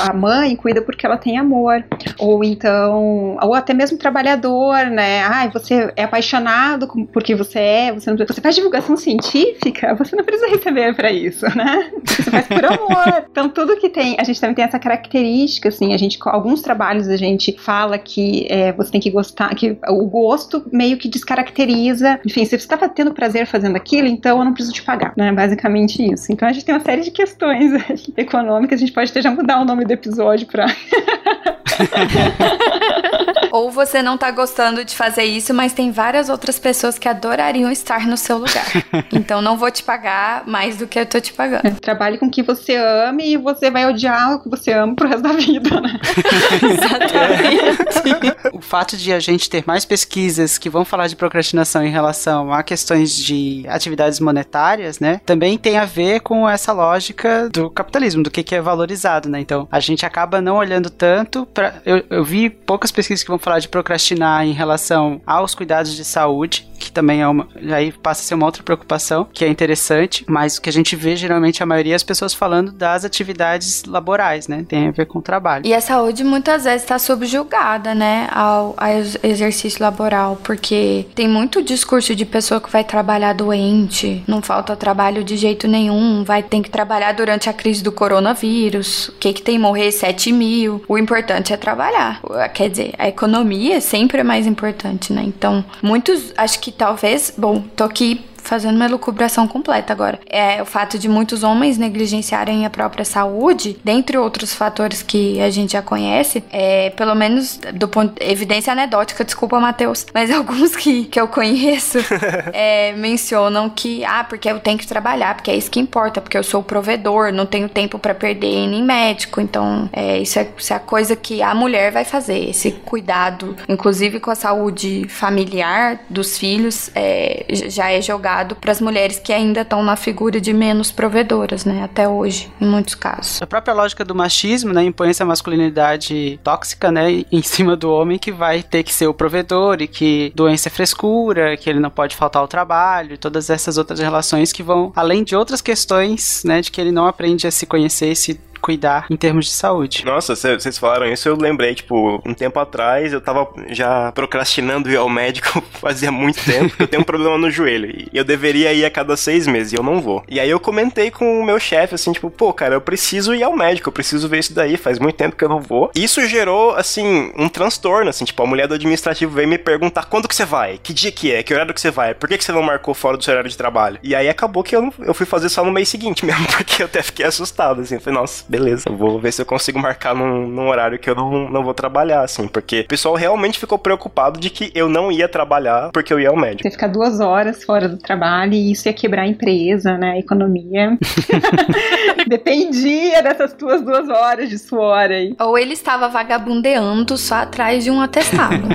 a mãe mãe cuida porque ela tem amor. Ou então, ou até mesmo trabalhador, né? Ai, você é apaixonado porque você é, você, não, você faz divulgação científica, você não precisa receber para isso, né? Você faz por amor. Então, tudo que tem, a gente também tem essa característica, assim, a gente, alguns trabalhos a gente fala que é, você tem que gostar, que o gosto meio que descaracteriza. Enfim, se você estava tendo prazer fazendo aquilo, então eu não preciso te pagar, né? Basicamente isso. Então, a gente tem uma série de questões econômicas, a gente pode até já mudar o nome do episódio pode pra. Ou você não tá gostando de fazer isso, mas tem várias outras pessoas que adorariam estar no seu lugar. Então não vou te pagar mais do que eu tô te pagando. É, trabalhe com o que você ame e você vai odiar o que você ama pro resto da vida, né? Exatamente. o fato de a gente ter mais pesquisas que vão falar de procrastinação em relação a questões de atividades monetárias, né? Também tem a ver com essa lógica do capitalismo, do que, que é valorizado, né? Então a gente acaba não olhando tanto para eu, eu vi poucas pesquisas que vão falar de procrastinar em relação aos cuidados de saúde, que também é uma. Aí passa a ser uma outra preocupação, que é interessante, mas o que a gente vê geralmente a maioria é as pessoas falando das atividades laborais, né? Tem a ver com o trabalho. E a saúde muitas vezes está subjugada, né, ao, ao exercício laboral, porque tem muito discurso de pessoa que vai trabalhar doente, não falta trabalho de jeito nenhum, vai ter que trabalhar durante a crise do coronavírus, o que que tem morrer 7 mil. O importante é trabalhar. Quer dizer, a economia sempre é mais importante, né? Então, muitos, acho que talvez, bom, tô aqui fazendo uma elucubração completa agora. É o fato de muitos homens negligenciarem a própria saúde, dentre outros fatores que a gente já conhece, é, pelo menos do ponto evidência anedótica, desculpa, Matheus, mas alguns que, que eu conheço é, mencionam que, ah, porque eu tenho que trabalhar, porque é isso que importa, porque eu sou o provedor, não tenho tempo para perder em médico, então é, isso, é, isso é a coisa que a mulher vai fazer, esse cuidado, inclusive com a saúde familiar dos filhos, é, já é jogado para as mulheres que ainda estão na figura de menos provedoras, né? Até hoje, em muitos casos. A própria lógica do machismo, né, impõe essa masculinidade tóxica, né, em cima do homem que vai ter que ser o provedor e que doença é frescura, que ele não pode faltar ao trabalho, e todas essas outras relações que vão além de outras questões, né, de que ele não aprende a se conhecer, se cuidar em termos de saúde. Nossa, vocês falaram isso, eu lembrei, tipo, um tempo atrás eu tava já procrastinando ir ao médico fazia muito tempo. Eu tenho um problema no joelho e eu deveria ir a cada seis meses e eu não vou. E aí eu comentei com o meu chefe, assim, tipo, pô, cara, eu preciso ir ao médico, eu preciso ver isso daí, faz muito tempo que eu não vou. Isso gerou, assim, um transtorno, assim, tipo, a mulher do administrativo veio me perguntar quando que você vai, que dia que é, que horário que você vai, por que, que você não marcou fora do seu horário de trabalho? E aí acabou que eu, eu fui fazer só no mês seguinte mesmo, porque eu até fiquei assustado, assim, falei, nossa, beleza, eu vou ver se eu consigo marcar num, num horário que eu não, não vou trabalhar, assim, porque o pessoal realmente ficou preocupado de que eu não ia trabalhar porque eu ia ao médico. Você ficar duas horas fora do trabalho e isso ia quebrar a empresa, né, a economia. Dependia dessas tuas duas horas de suor aí. Ou ele estava vagabundeando só atrás de um atestado.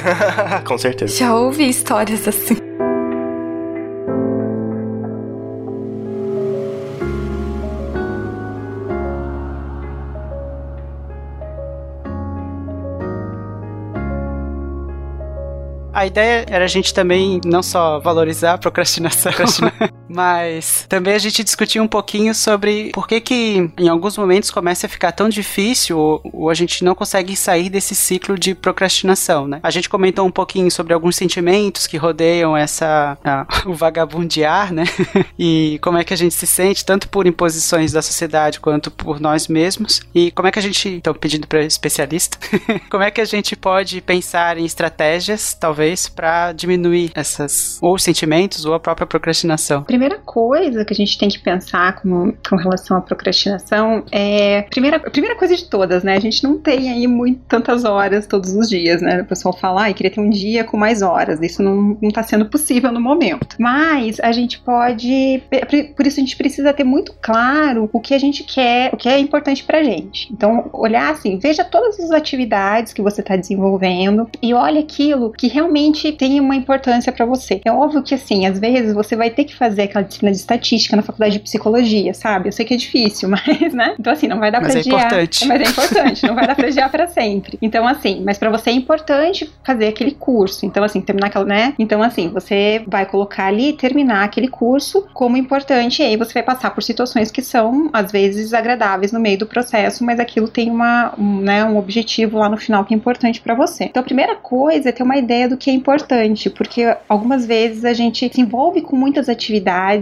Com certeza. Já ouvi histórias assim. A ideia era a gente também não só valorizar a procrastinação, mas também a gente discutir um pouquinho sobre por que que em alguns momentos começa a ficar tão difícil ou, ou, a gente não consegue sair desse ciclo de procrastinação, né? A gente comentou um pouquinho sobre alguns sentimentos que rodeiam essa o vagabundear, né? e como é que a gente se sente tanto por imposições da sociedade quanto por nós mesmos e como é que a gente, então pedindo para especialista, como é que a gente pode pensar em estratégias, talvez para diminuir essas ou sentimentos ou a própria procrastinação? Primeira coisa que a gente tem que pensar com, com relação à procrastinação é primeira primeira coisa de todas, né? A gente não tem aí muito tantas horas todos os dias, né? O pessoal fala, ah, queria ter um dia com mais horas. Isso não, não tá sendo possível no momento. Mas a gente pode, por isso a gente precisa ter muito claro o que a gente quer, o que é importante pra gente. Então, olhar assim, veja todas as atividades que você está desenvolvendo e olha aquilo que realmente tem uma importância para você. É óbvio que, assim, às vezes você vai ter que fazer aquela disciplina de estatística na faculdade de psicologia, sabe? Eu sei que é difícil, mas, né? Então, assim, não vai dar mas pra é Importante. Mas é importante, não vai dar pra adiar pra sempre. Então, assim, mas para você é importante fazer aquele curso. Então, assim, terminar aquela, né? Então, assim, você vai colocar ali, terminar aquele curso como importante, e aí você vai passar por situações que são, às vezes, desagradáveis no meio do processo, mas aquilo tem uma, um, né, um objetivo lá no final que é importante para você. Então, a primeira coisa é ter uma ideia do que é importante, porque algumas vezes a gente se envolve com muitas atividades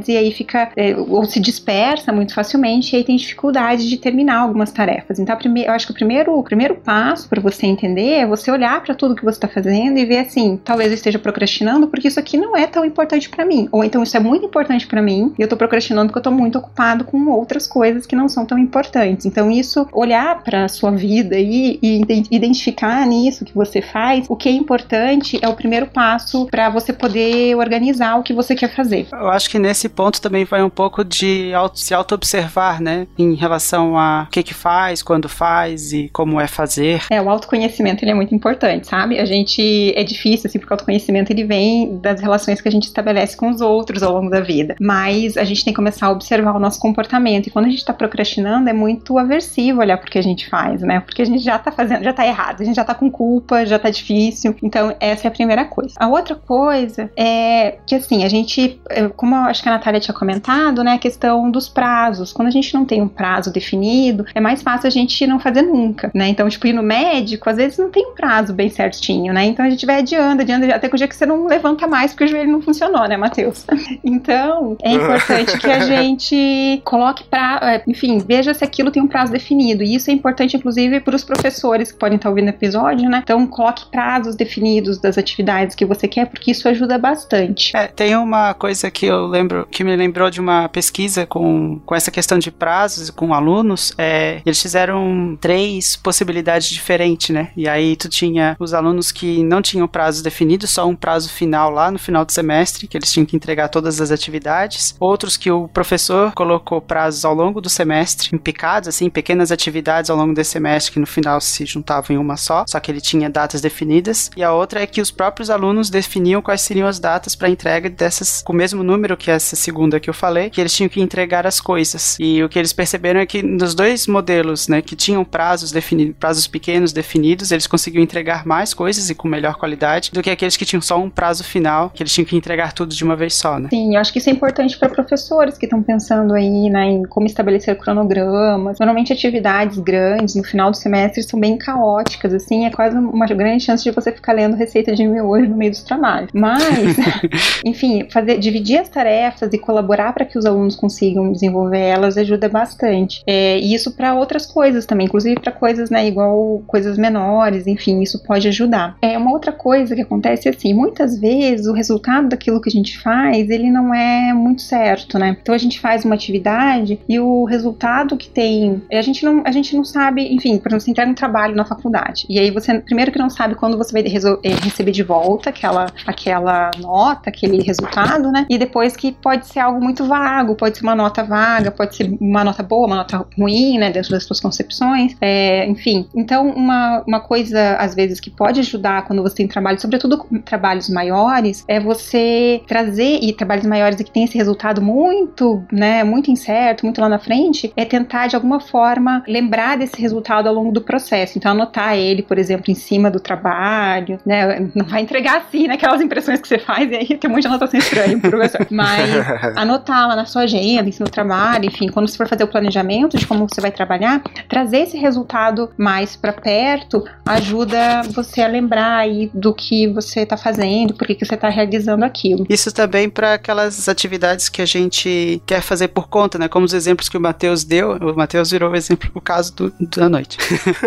e aí fica, é, ou se dispersa muito facilmente e aí tem dificuldade de terminar algumas tarefas. Então, eu acho que o primeiro, o primeiro passo para você entender é você olhar para tudo que você está fazendo e ver assim, talvez eu esteja procrastinando porque isso aqui não é tão importante para mim, ou então isso é muito importante para mim e eu estou procrastinando porque eu estou muito ocupado com outras coisas que não são tão importantes. Então, isso, olhar para sua vida e, e identificar nisso que você faz, o que é importante é o primeiro passo para você poder organizar o que você quer fazer. Eu acho que nesse ponto também vai um pouco de auto, se auto-observar, né? Em relação a o que que faz, quando faz e como é fazer. É, o autoconhecimento ele é muito importante, sabe? A gente é difícil, assim, porque o autoconhecimento ele vem das relações que a gente estabelece com os outros ao longo da vida. Mas a gente tem que começar a observar o nosso comportamento. E quando a gente tá procrastinando, é muito aversivo olhar porque a gente faz, né? Porque a gente já tá fazendo, já tá errado, a gente já tá com culpa, já tá difícil. Então, essa é a primeira coisa. A outra coisa é que, assim, a gente, é, como eu acho que a Natália tinha comentado, né, a questão dos prazos. Quando a gente não tem um prazo definido, é mais fácil a gente não fazer nunca, né? Então, tipo, ir no médico, às vezes não tem um prazo bem certinho, né? Então a gente vai adiando, adiando, até que o dia que você não levanta mais porque o joelho não funcionou, né, Matheus? Então, é importante que a gente coloque pra, é, enfim, veja se aquilo tem um prazo definido. E isso é importante, inclusive, para os professores que podem estar ouvindo o episódio, né? Então, coloque prazos definidos das atividades que você quer, porque isso ajuda bastante. É, tem uma coisa que eu lembro, que me lembrou de uma pesquisa com, com essa questão de prazos com alunos, é, eles fizeram três possibilidades diferentes, né? E aí tu tinha os alunos que não tinham prazo definido, só um prazo final lá no final do semestre, que eles tinham que entregar todas as atividades, outros que o professor colocou prazos ao longo do semestre, em picados, assim, pequenas atividades ao longo desse semestre que no final se juntavam em uma só, só que ele tinha datas definidas, e a outra é que os próprios alunos definiam quais seriam as datas para entrega dessas com o mesmo número que essa segunda que eu falei, que eles tinham que entregar as coisas. E o que eles perceberam é que nos dois modelos, né, que tinham prazos definidos, prazos pequenos definidos, eles conseguiam entregar mais coisas e com melhor qualidade do que aqueles que tinham só um prazo final, que eles tinham que entregar tudo de uma vez só, né? Sim, eu acho que isso é importante para professores que estão pensando aí né, em como estabelecer cronogramas. Normalmente atividades grandes no final do semestre são bem caóticas, assim, é quase uma grande chance de você ficar lendo receita de miojo no meio dos trabalhos. Mas, enfim, fazer, dividir as tarefas e colaborar para que os alunos consigam desenvolver elas ajuda bastante. É, e isso para outras coisas também, inclusive para coisas, né, igual coisas menores, enfim, isso pode ajudar. É uma outra coisa que acontece assim, muitas vezes o resultado daquilo que a gente faz, ele não é muito certo, né? Então a gente faz uma atividade e o resultado que tem, a gente não, a gente não sabe, enfim, por exemplo, você entrega um trabalho na faculdade e aí você primeiro que não sabe quando você vai eh, receber de volta aquela aquela nota, aquele resultado, né? E depois que pode ser algo muito vago, pode ser uma nota vaga, pode ser uma nota boa, uma nota ruim, né, dentro das suas concepções, é, enfim. Então, uma, uma coisa, às vezes, que pode ajudar quando você tem trabalho, sobretudo trabalhos maiores, é você trazer, e trabalhos maiores que tem esse resultado muito, né, muito incerto, muito lá na frente, é tentar, de alguma forma, lembrar desse resultado ao longo do processo. Então, anotar ele, por exemplo, em cima do trabalho, né, não vai entregar assim, né, aquelas impressões que você faz, e aí tem um monte de anotação estranha pro professor. Mas anotar lá na sua agenda, em do trabalho, enfim, quando você for fazer o planejamento de como você vai trabalhar, trazer esse resultado mais para perto ajuda você a lembrar aí do que você está fazendo, por que, que você está realizando aquilo. Isso também para aquelas atividades que a gente quer fazer por conta, né? Como os exemplos que o Matheus deu, o Matheus virou o exemplo o caso do, da noite.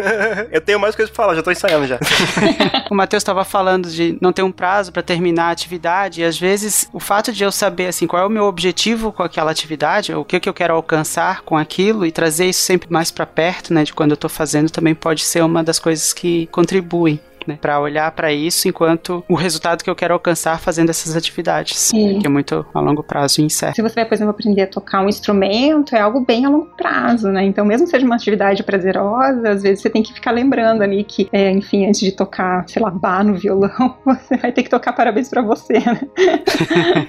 eu tenho mais coisas para falar, já tô ensaiando já. o Matheus estava falando de não ter um prazo para terminar a atividade e às vezes o fato de eu saber assim qual é o meu objetivo com aquela atividade, o que, que eu quero alcançar com aquilo? E trazer isso sempre mais para perto, né, de quando eu tô fazendo também pode ser uma das coisas que contribuem né? Para olhar para isso enquanto o resultado que eu quero alcançar fazendo essas atividades, Sim. que é muito a longo prazo e incerto. Se você vai, por exemplo, aprender a tocar um instrumento, é algo bem a longo prazo, né? Então, mesmo que seja uma atividade prazerosa, às vezes você tem que ficar lembrando ali que, é, enfim, antes de tocar, sei lá, bar no violão, você vai ter que tocar parabéns para você, né?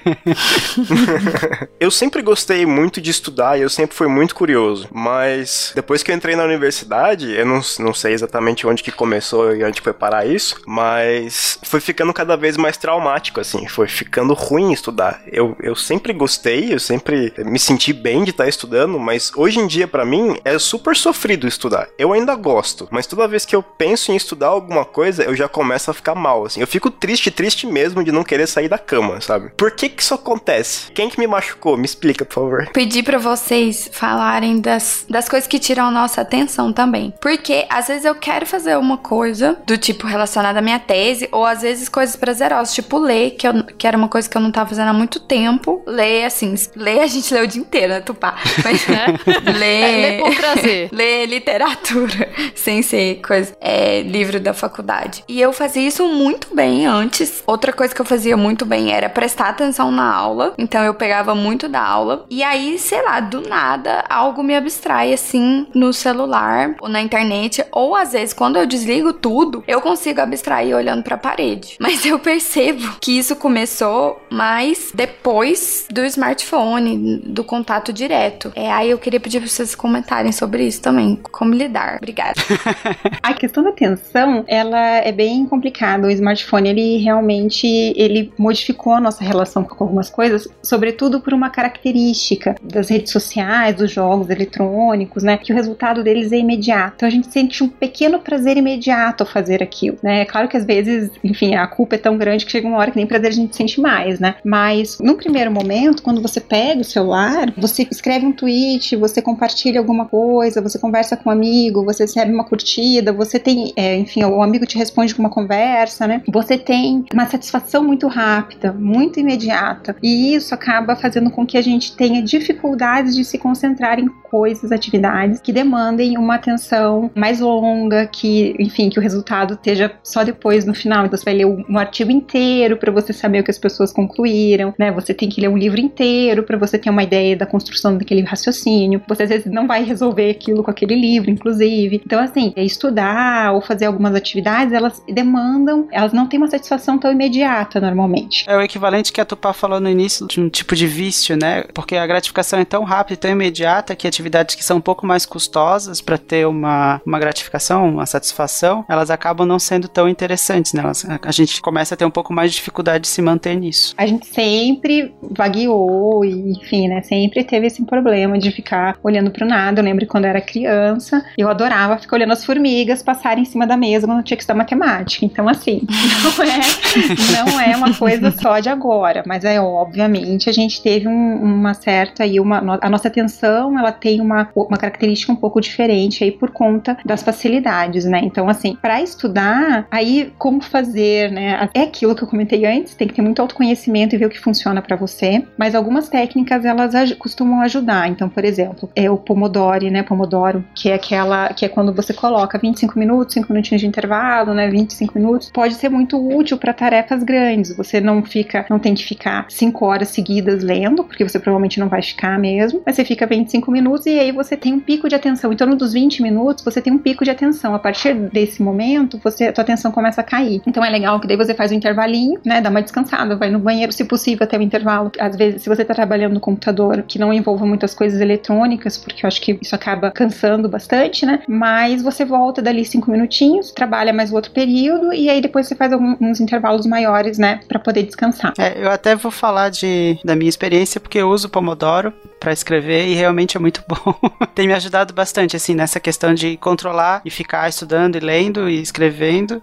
eu sempre gostei muito de estudar e eu sempre fui muito curioso, mas depois que eu entrei na universidade, eu não, não sei exatamente onde que começou e onde foi parar isso, mas foi ficando cada vez mais traumático, assim, foi ficando ruim estudar. Eu, eu sempre gostei, eu sempre me senti bem de estar estudando, mas hoje em dia, para mim, é super sofrido estudar. Eu ainda gosto, mas toda vez que eu penso em estudar alguma coisa, eu já começo a ficar mal, assim. Eu fico triste, triste mesmo de não querer sair da cama, sabe? Por que que isso acontece? Quem que me machucou? Me explica, por favor. Pedir para vocês falarem das, das coisas que tiram a nossa atenção também. Porque às vezes eu quero fazer uma coisa do tipo relacionada à minha tese, ou às vezes coisas prazerosas, tipo ler, que, eu, que era uma coisa que eu não tava fazendo há muito tempo. Ler, assim, ler a gente lê o dia inteiro, né, Tupá? Mas, né? ler... É, ler por prazer. ler literatura, sem ser coisa, é, livro da faculdade. E eu fazia isso muito bem antes. Outra coisa que eu fazia muito bem era prestar atenção na aula. Então eu pegava muito da aula. E aí, sei lá, do nada, algo me abstrai, assim, no celular ou na internet. Ou às vezes, quando eu desligo tudo, eu consigo consigo abstrair olhando para a parede. Mas eu percebo que isso começou mais depois do smartphone, do contato direto. É, aí eu queria pedir para vocês comentarem sobre isso também, como lidar. Obrigada. a questão da atenção, ela é bem complicada. O smartphone, ele realmente ele modificou a nossa relação com algumas coisas, sobretudo por uma característica das redes sociais, dos jogos eletrônicos, né? Que o resultado deles é imediato. Então a gente sente um pequeno prazer imediato ao fazer aquilo né? É claro que às vezes, enfim, a culpa é tão grande que chega uma hora que nem prazer a gente sente mais, né? Mas no primeiro momento, quando você pega o celular, você escreve um tweet, você compartilha alguma coisa, você conversa com um amigo, você recebe uma curtida, você tem, é, enfim, o amigo te responde com uma conversa, né? Você tem uma satisfação muito rápida, muito imediata, e isso acaba fazendo com que a gente tenha dificuldades de se concentrar em coisas, atividades que demandem uma atenção mais longa, que, enfim, que o resultado esteja seja só depois no final. Então você vai ler um, artigo inteiro para você saber o que as pessoas concluíram, né? Você tem que ler um livro inteiro para você ter uma ideia da construção daquele raciocínio. Você às vezes não vai resolver aquilo com aquele livro, inclusive. Então, assim, estudar ou fazer algumas atividades, elas demandam, elas não têm uma satisfação tão imediata normalmente. É o equivalente que a Tupá falou no início de um tipo de vício, né? Porque a gratificação é tão rápida e tão imediata que atividades que são um pouco mais custosas para ter uma, uma gratificação, uma satisfação, elas acabam não sendo tão interessantes, né? A, gente começa a ter um pouco mais de dificuldade de se manter nisso. A gente sempre vagueou enfim, né? Sempre teve esse problema de ficar olhando pro nada. Eu lembro quando eu era criança, eu adorava ficar olhando as formigas passarem em cima da mesa quando eu tinha que estudar matemática. Então, assim, não é, não é uma coisa só de agora, mas é obviamente a gente teve um, uma certa aí uma a nossa atenção, ela tem uma, uma característica um pouco diferente aí por conta das facilidades, né? Então, assim, para estudar, aí como fazer, né? É aquilo que eu comentei antes, tem que ter muito autoconhecimento e ver o que funciona para você, mas algumas técnicas elas aj costumam ajudar. Então, por exemplo, é o Pomodoro, né? Pomodoro, que é aquela que é quando você coloca 25 minutos, 5 minutinhos de intervalo, né? 25 minutos, pode ser muito útil para tarefas grandes. Você não fica, não tem que ficar 5 horas seguidas lendo, porque você provavelmente não vai ficar mesmo, mas você fica 25 minutos e aí você tem um pico de atenção. Em torno dos 20 minutos, você tem um pico de atenção. A partir desse momento, você, tua atenção começa a cair. Então é legal que daí você faz um intervalinho, né? Dá uma descansada, vai no banheiro, se possível, até o intervalo. Às vezes, se você tá trabalhando no computador, que não envolva muitas coisas eletrônicas, porque eu acho que isso acaba cansando bastante, né? Mas você volta dali cinco minutinhos, trabalha mais o outro período e aí depois você faz alguns intervalos maiores, né? Para poder descansar. É, eu até vou falar de, da minha experiência, porque eu uso Pomodoro para escrever e realmente é muito bom. Tem me ajudado bastante, assim, nessa questão de controlar e ficar estudando e lendo e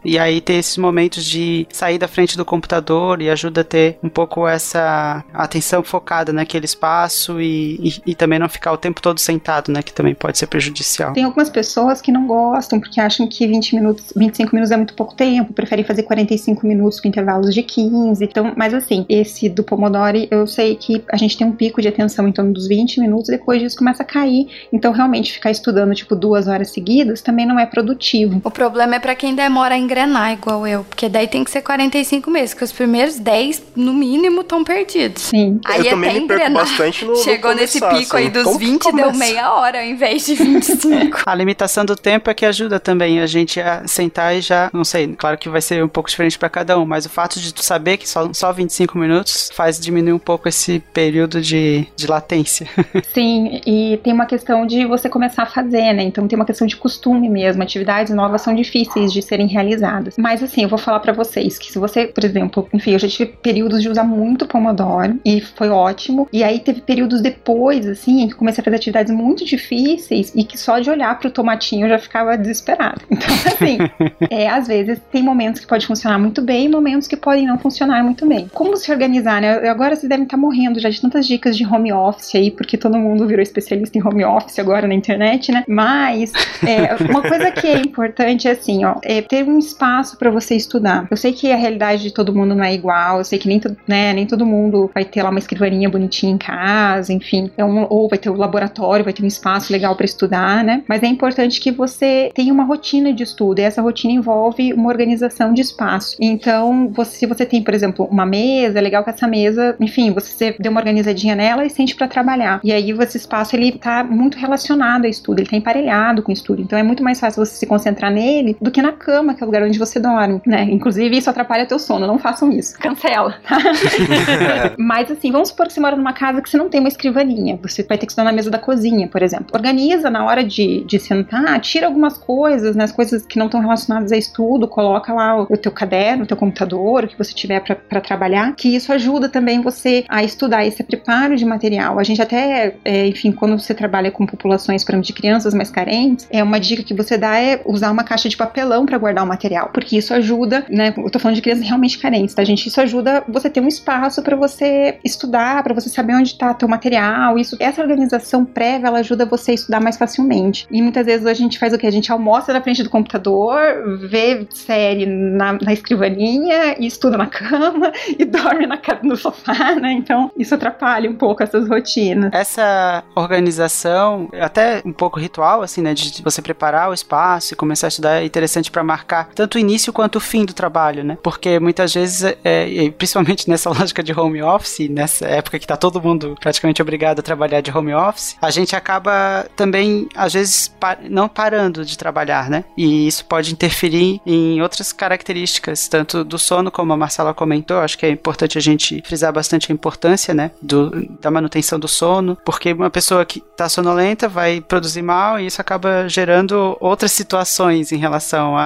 E aí ter esses momentos de sair da frente do computador e ajuda a ter um pouco essa atenção focada naquele espaço e, e, e também não ficar o tempo todo sentado, né? Que também pode ser prejudicial. Tem algumas pessoas que não gostam porque acham que 20 minutos, 25 minutos é muito pouco tempo, preferem fazer 45 minutos com intervalos de 15. Então, mas assim, esse do Pomodoro, eu sei que a gente tem um pico de atenção em torno dos 20 minutos, depois disso começa a cair. Então, realmente, ficar estudando, tipo, duas horas seguidas também não é produtivo. O problema é para quem demora a engrenar, igual eu, porque daí tem que ser 45 meses, que os primeiros 10, no mínimo, estão perdidos. Sim. Aí eu também até me perco bastante no. no Chegou nesse começar, pico aí assim. dos Como que 20, deu meia hora ao invés de 25. A limitação do tempo é que ajuda também a gente a sentar e já, não sei, claro que vai ser um pouco diferente para cada um, mas o fato de tu saber que só, só 25 minutos faz diminuir um pouco esse período de, de latência. Sim, e tem uma questão de você começar a fazer, né? Então tem uma questão de costume mesmo. Atividades novas são difíceis de serem realizadas. Mas assim, eu vou falar pra vocês que se você, por exemplo, enfim, eu já tive períodos de usar muito Pomodoro e foi ótimo. E aí teve períodos depois, assim, em que comecei a fazer atividades muito difíceis e que só de olhar pro tomatinho eu já ficava desesperada. Então, assim, é, às vezes tem momentos que pode funcionar muito bem e momentos que podem não funcionar muito bem. Como se organizar, né? Agora vocês devem estar morrendo já de tantas dicas de home office aí, porque todo mundo virou especialista em home office agora na internet, né? Mas é, uma coisa que é importante é assim, ó, é ter um espaço para você estudar. Eu sei que a realidade de todo mundo não é igual, eu sei que nem, né, nem todo mundo vai ter lá uma escrivaninha bonitinha em casa, enfim, é um, ou vai ter o laboratório, vai ter um espaço legal para estudar, né? Mas é importante que você tenha uma rotina de estudo e essa rotina envolve uma organização de espaço. Então, você, se você tem, por exemplo, uma mesa, é legal que essa mesa, enfim, você dê uma organizadinha nela e sente para trabalhar. E aí, esse espaço ele tá muito relacionado ao estudo, ele tá emparelhado com estudo. Então, é muito mais fácil você se concentrar nele do que na cama, que é o lugar onde você dorme, né? Inclusive, isso atrapalha teu sono, não façam isso. Cancela. Mas assim, vamos supor que você mora numa casa que você não tem uma escrivaninha. Você vai ter que estudar na mesa da cozinha, por exemplo. Organiza na hora de, de sentar, tira algumas coisas, né? As coisas que não estão relacionadas a estudo, coloca lá o, o teu caderno, o teu computador, o que você tiver para trabalhar, que isso ajuda também você a estudar esse preparo de material. A gente até, é, enfim, quando você trabalha com populações, por exemplo, de crianças mais carentes, é uma dica que você dá é usar uma caixa de papelão para guardar o material, porque isso ajuda, né? Eu tô falando de crianças realmente carentes, tá, gente? Isso ajuda você ter um espaço para você estudar, para você saber onde tá teu material. Isso, essa organização prévia, ela ajuda você a estudar mais facilmente. E muitas vezes a gente faz o que? A gente almoça na frente do computador, vê série na, na escrivaninha e estuda na cama e dorme na, no sofá, né? Então isso atrapalha um pouco essas rotinas. Essa organização, até um pouco ritual, assim, né? De você preparar o espaço e começar a estudar é interessante para marcar tanto o início quanto o fim do trabalho, né? Porque muitas vezes, é, principalmente nessa lógica de home office, nessa época que tá todo mundo praticamente obrigado a trabalhar de home office, a gente acaba também, às vezes, pa não parando de trabalhar, né? E isso pode interferir em outras características, tanto do sono, como a Marcela comentou, acho que é importante a gente frisar bastante a importância, né? Do, da manutenção do sono, porque uma pessoa que tá sonolenta vai produzir mal e isso acaba gerando outras situações em relação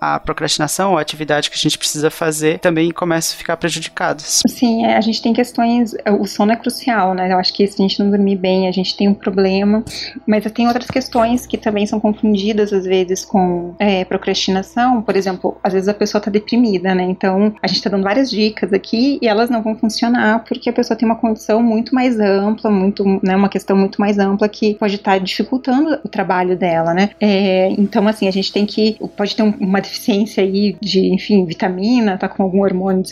à procrastinação ou atividade que a gente precisa fazer, também começa a ficar prejudicados. Sim, é, a gente tem questões, o sono é crucial, né? Eu acho que se a gente não dormir bem, a gente tem um problema, mas tem outras questões que também são confundidas às vezes com é, procrastinação, por exemplo, às vezes a pessoa tá deprimida, né? Então, a gente tá dando várias dicas aqui e elas não vão funcionar porque a pessoa tem uma condição muito mais ampla, muito, né, uma questão muito mais ampla que pode estar tá dificultando o trabalho dela, né? É, então, assim, a gente tem que, pode ter um, uma deficiência aí de, enfim, vitamina, tá com algum hormônio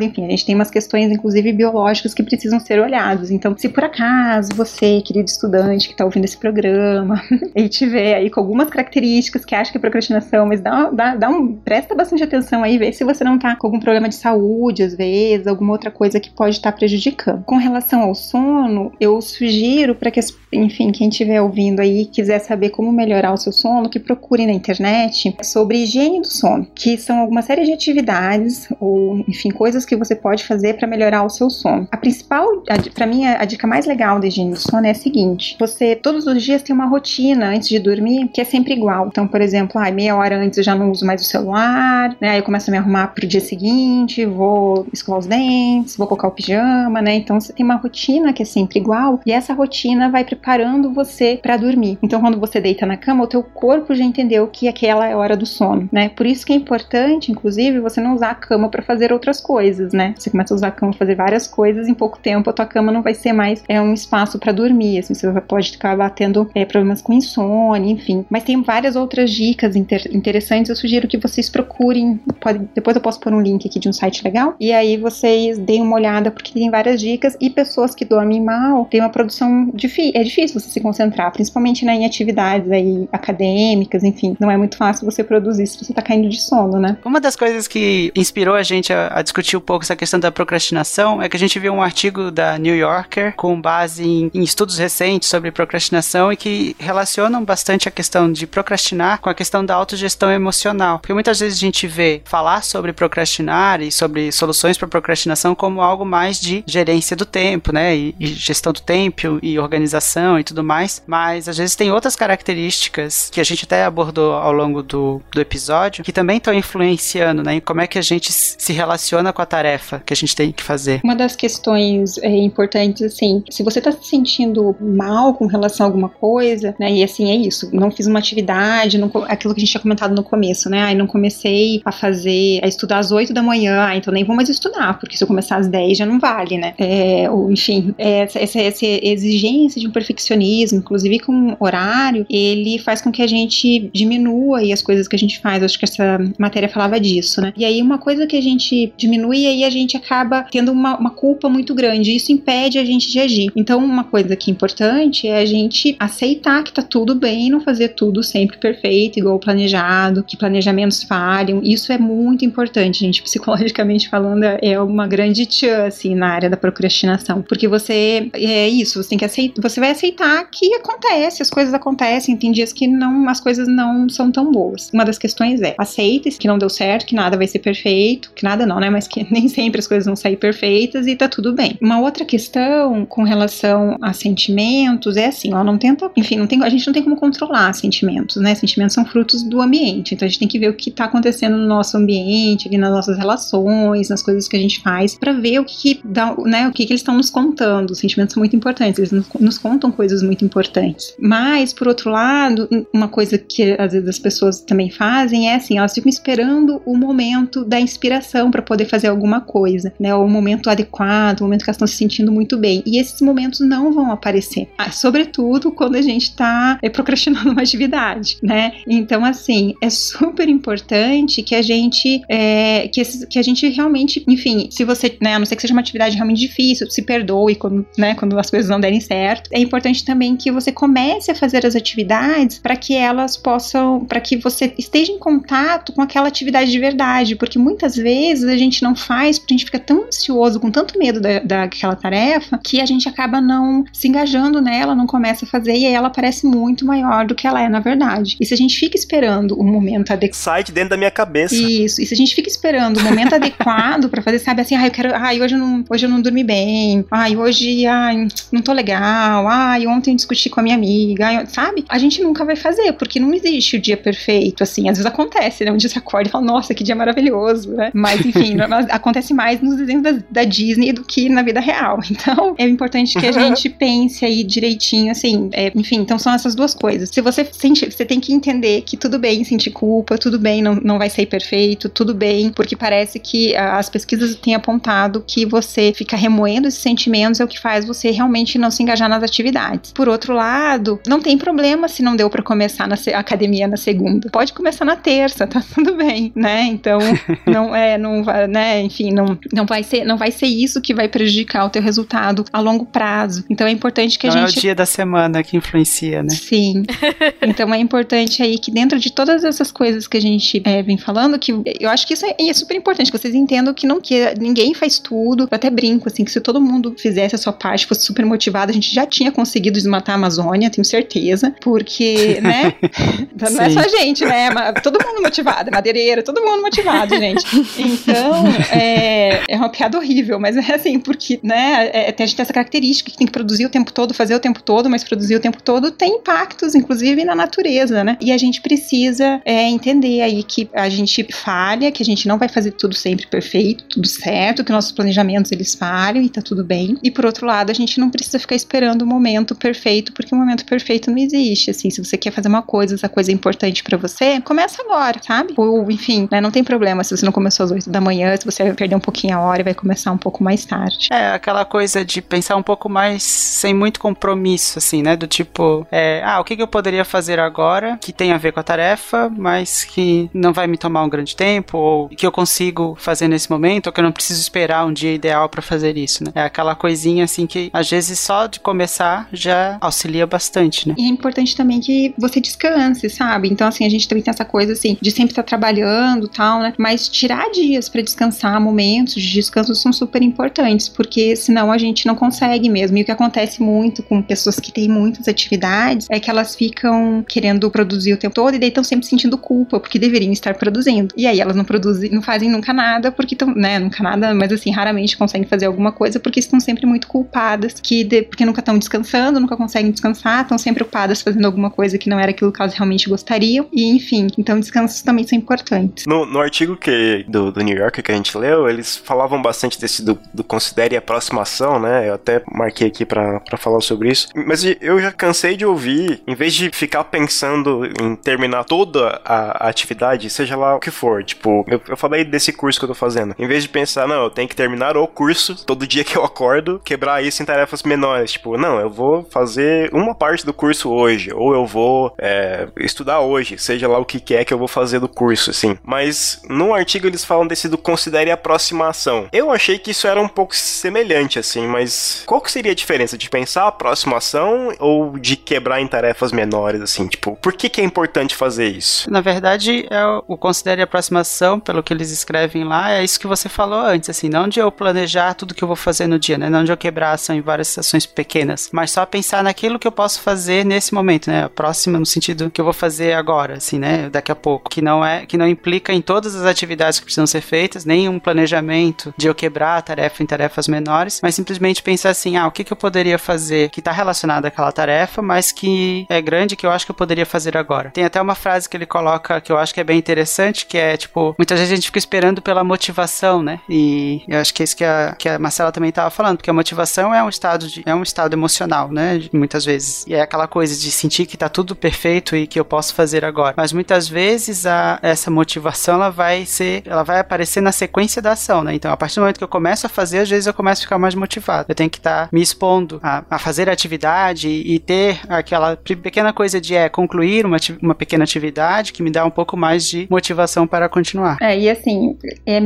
enfim, a gente tem umas questões, inclusive, biológicas que precisam ser olhados. Então, se por acaso você, querido estudante que tá ouvindo esse programa, e tiver aí com algumas características que acha que é procrastinação, mas dá, dá, dá um, presta bastante atenção aí, vê se você não tá com algum problema de saúde, às vezes, alguma outra coisa que pode estar tá prejudicando. Com relação ao sono, eu sugiro para que, enfim, quem estiver ouvindo aí quiser saber como melhorar o seu sono, que procure na internet sobre higiene do sono, que são alguma série de atividades ou, enfim, coisas que você pode fazer para melhorar o seu sono. A principal, para mim, a, dica mais legal da higiene do sono é a seguinte: você todos os dias tem uma rotina antes de dormir que é sempre igual. Então, por exemplo, ah, meia hora antes eu já não uso mais o celular, né? Aí eu começo a me arrumar pro dia seguinte, vou escovar os dentes, vou colocar o pijama, né? Então você tem uma rotina que é sempre igual e essa rotina vai preparando você para dormir. Então, quando você deita na cama, o teu corpo já entendeu que aquela é a hora do sono, né? Por isso que é importante, inclusive, você não usar a cama para fazer outras coisas, né? Você começa a usar a cama fazer várias coisas, em pouco tempo a tua cama não vai ser mais é um espaço para dormir, assim, você pode acabar tendo é, problemas com insônia, enfim. Mas tem várias outras dicas inter interessantes. Eu sugiro que vocês procurem. Pode, depois eu posso pôr um link aqui de um site legal. E aí vocês deem uma olhada, porque tem várias dicas. E pessoas que dormem mal tem uma produção difícil. É difícil você se concentrar, principalmente né, em atividades aí acadêmicas, enfim. Não é muito fácil você produzir se você tá caindo de sono, né? Uma das coisas que inspirou a gente a, a discutir um pouco essa questão da procrastinação é que a gente viu um artigo da New Yorker com base em, em estudos recentes sobre procrastinação e que relacionam bastante a questão de procrastinar com a questão da autogestão emocional. Porque muitas vezes a gente vê falar sobre procrastinar e sobre soluções para procrastinação como algo mais de gerência do tempo, né? E, e gestão do tempo e organização e tudo mais. Mas às vezes tem outras características que a gente até abordou ao longo do, do episódio que também estão influenciando, né? Em como é que a gente se relaciona com a tarefa que a gente tem que fazer. Uma das questões é, importantes, assim, se você está se sentindo mal com relação a alguma coisa, né? E assim, é isso. Não fiz uma atividade, não, aquilo que a gente tinha comentado no começo, né? Aí não comecei a fazer, a estudar às 8 da manhã, então nem vou mais estudar, porque se eu começar às 10 já não vale, né? É, ou, enfim, é, essa, essa, essa, exigência de um perfeccionismo, inclusive com horário, ele faz com que a gente diminua aí as coisas que a gente faz. Acho que essa matéria falava disso, né? E aí uma coisa que a gente diminui, aí a gente acaba tendo uma, uma culpa muito grande. Isso impede a gente de agir. Então, uma coisa que é importante é a gente aceitar que tá tudo bem, não fazer tudo sempre perfeito, igual planejado, que planejamentos falham. Isso é muito importante, gente. Psicologicamente falando, é uma grande tchan, assim, na área da procrastinação. Porque você, é isso, você tem que aceitar, você vai aceitar que acontece, as coisas acontecem, tem dias que não, as coisas não são tão boas. Uma das questões é, aceita que não deu certo, que nada vai ser perfeito, que nada não, né, mas que nem sempre as coisas vão sair perfeitas e tá tudo bem. Uma outra questão com relação a sentimentos é assim, ela não tenta, enfim, não tem, a gente não tem como controlar sentimentos, né? Sentimentos são frutos do ambiente, então a gente tem que ver o que tá acontecendo no nosso ambiente, ali nas nossas relações, nas coisas que a gente faz, para ver o que, que dá, né, o que, que eles estão nos contando. Os sentimentos são muito importantes, eles nos, nos contam coisas muito importantes. Mas, por outro lado, uma coisa que às vezes as pessoas também fazem é assim, elas ficam esperando o momento da inspiração para poder poder fazer alguma coisa, né? O momento adequado, o momento que elas estão se sentindo muito bem. E esses momentos não vão aparecer. Ah, sobretudo quando a gente está é, procrastinando uma atividade, né? Então, assim, é super importante que a gente é, que, que a gente realmente, enfim, se você, né, a não ser que seja uma atividade realmente difícil, se perdoe quando, né, quando as coisas não derem certo. É importante também que você comece a fazer as atividades para que elas possam, para que você esteja em contato com aquela atividade de verdade, porque muitas vezes a gente não faz, porque a gente fica tão ansioso, com tanto medo da, daquela tarefa, que a gente acaba não se engajando nela, não começa a fazer e aí ela parece muito maior do que ela é na verdade. E se a gente fica esperando o momento adequado. Sai de dentro da minha cabeça. Isso. E se a gente fica esperando o momento adequado para fazer, sabe assim, ah, eu quero. Ai, hoje eu não, hoje eu não dormi bem. Ai, hoje, ai, não tô legal. Ai, ontem eu discuti com a minha amiga. Ai, sabe? A gente nunca vai fazer, porque não existe o dia perfeito, assim. Às vezes acontece, né? Um dia você acorda e fala, nossa, que dia maravilhoso, né? Mas, enfim, acontece mais nos desenhos da, da, Disney do que na vida real. Então, é importante que a gente pense aí direitinho, assim. É, enfim, então são essas duas coisas. Se você sente, você tem que entender que tudo bem sentir culpa, tudo bem, não, não vai ser perfeito, tudo bem, porque parece que as pesquisas têm apontado que você fica remoendo esses sentimentos é o que faz você realmente não se engajar nas atividades. Por outro lado, não tem problema se não deu para começar na academia na segunda. Pode começar na terça, tá tudo bem, né? Então, não é, não vai, né? Enfim, não, não vai ser, não vai ser isso que vai prejudicar o teu resultado a longo prazo. Então é importante que não a gente é o dia da semana que influencia, né? Sim. então é importante aí que dentro de todas essas coisas que a gente é, vem falando, que eu acho que isso é, é, super importante, que vocês entendam que não que ninguém faz tudo. Eu até brinco, assim, que se todo mundo fizesse a sua parte, fosse super motivado, a gente já tinha conseguido desmatar a Amazônia, tenho certeza. Porque, né? não é só a gente, né? Todo mundo motivado, madeireiro, todo mundo motivado, gente. Então, é, é uma piada horrível, mas é assim, porque, né, é, a gente tem essa característica que tem que produzir o tempo todo, fazer o tempo todo, mas produzir o tempo todo tem impactos, inclusive, na natureza, né? E a gente precisa é, entender aí que a gente falha, que a gente não vai fazer tudo sempre perfeito, tudo certo, que nossos planejamentos eles falham e tá tudo bem. E por outro lado, a gente não precisa ficar esperando o momento perfeito, porque o momento perfeito não existe. Assim, se você quer fazer uma coisa, essa coisa é importante para você, começa agora, sabe? Ou, enfim, né, não tem problema se você não começou às 8 da manhã, se você vai perder um pouquinho a hora e vai começar um pouco mais tarde. É, aquela coisa de pensar um pouco mais sem muito compromisso, assim, né? Do tipo, é, ah, o que, que eu poderia fazer agora que tem a ver com a tarefa, mas que não vai me tomar um grande tempo, ou que eu consigo fazer nesse momento, ou que eu não preciso esperar um dia ideal para fazer isso, né? É aquela coisinha assim que às vezes só de começar já auxilia bastante, né? E é importante também que você descanse, sabe? Então, assim, a gente também tem essa coisa assim de sempre estar tá trabalhando tal, né? Mas tirar dias para descansar, momentos de descanso são super importantes, porque senão a gente não consegue mesmo. E o que acontece muito com pessoas que têm muitas atividades é que elas ficam querendo produzir o tempo todo e daí estão sempre sentindo culpa porque deveriam estar produzindo. E aí elas não produzem, não fazem nunca nada porque estão, né, nunca nada, mas assim, raramente conseguem fazer alguma coisa porque estão sempre muito culpadas, que de, porque nunca estão descansando, nunca conseguem descansar, estão sempre ocupadas fazendo alguma coisa que não era aquilo que elas realmente gostariam. E enfim, então descansos também são importantes. No, no artigo que do, do New York que a gente leu, eles falavam bastante desse do, do considere aproximação, né? Eu até marquei aqui para falar sobre isso. Mas eu já cansei de ouvir, em vez de ficar pensando em terminar toda a, atividade, seja lá o que for, tipo, eu, eu falei desse curso que eu tô fazendo. Em vez de pensar, não, eu tenho que terminar o curso todo dia que eu acordo, quebrar isso em tarefas menores. Tipo, não, eu vou fazer uma parte do curso hoje, ou eu vou é, estudar hoje, seja lá o que quer que eu vou fazer do curso, assim. Mas no artigo eles falam desse do considere aproximação. Eu achei que isso era um pouco semelhante, assim, mas qual que seria a diferença de pensar aproximação ou de quebrar em tarefas menores, assim? Tipo, por que, que é importante fazer isso? Na verdade, é o considere aproximação, pelo que eles escrevem lá, é isso que você falou antes, assim, não de eu planejar tudo que eu vou fazer no dia, né? Não de eu quebrar a ação em várias ações pequenas, mas só pensar naquilo que eu posso fazer nesse momento, né? A próxima no sentido que eu vou fazer agora, assim, né? Daqui a pouco, que não é, que não implica em todas as atividades que precisam ser feitas, nem um planejamento de eu quebrar a tarefa em tarefas menores, mas simplesmente pensar assim, ah, o que, que eu poderia fazer que está relacionado àquela tarefa, mas que é grande que eu acho que eu poderia fazer agora. Tem até uma frase que ele coloca que eu acho que é bem interessante, que é tipo, muitas vezes a gente fica esperando pela motivação, né? E eu acho que é isso que a, que a Marcela também estava falando, porque a motivação é um estado de, é um estado emocional, né? Muitas vezes. E é aquela coisa de sentir que tá tudo perfeito e que eu posso fazer agora. Mas muitas vezes a, essa motivação ela vai ser, ela vai aparecer na na sequência da ação, né? Então, a partir do momento que eu começo a fazer, às vezes eu começo a ficar mais motivado. Eu tenho que estar tá me expondo a, a, fazer a atividade e, ter aquela pequena coisa de é, concluir uma, uma pequena atividade que me dá um pouco mais de motivação para continuar. É, e assim, é,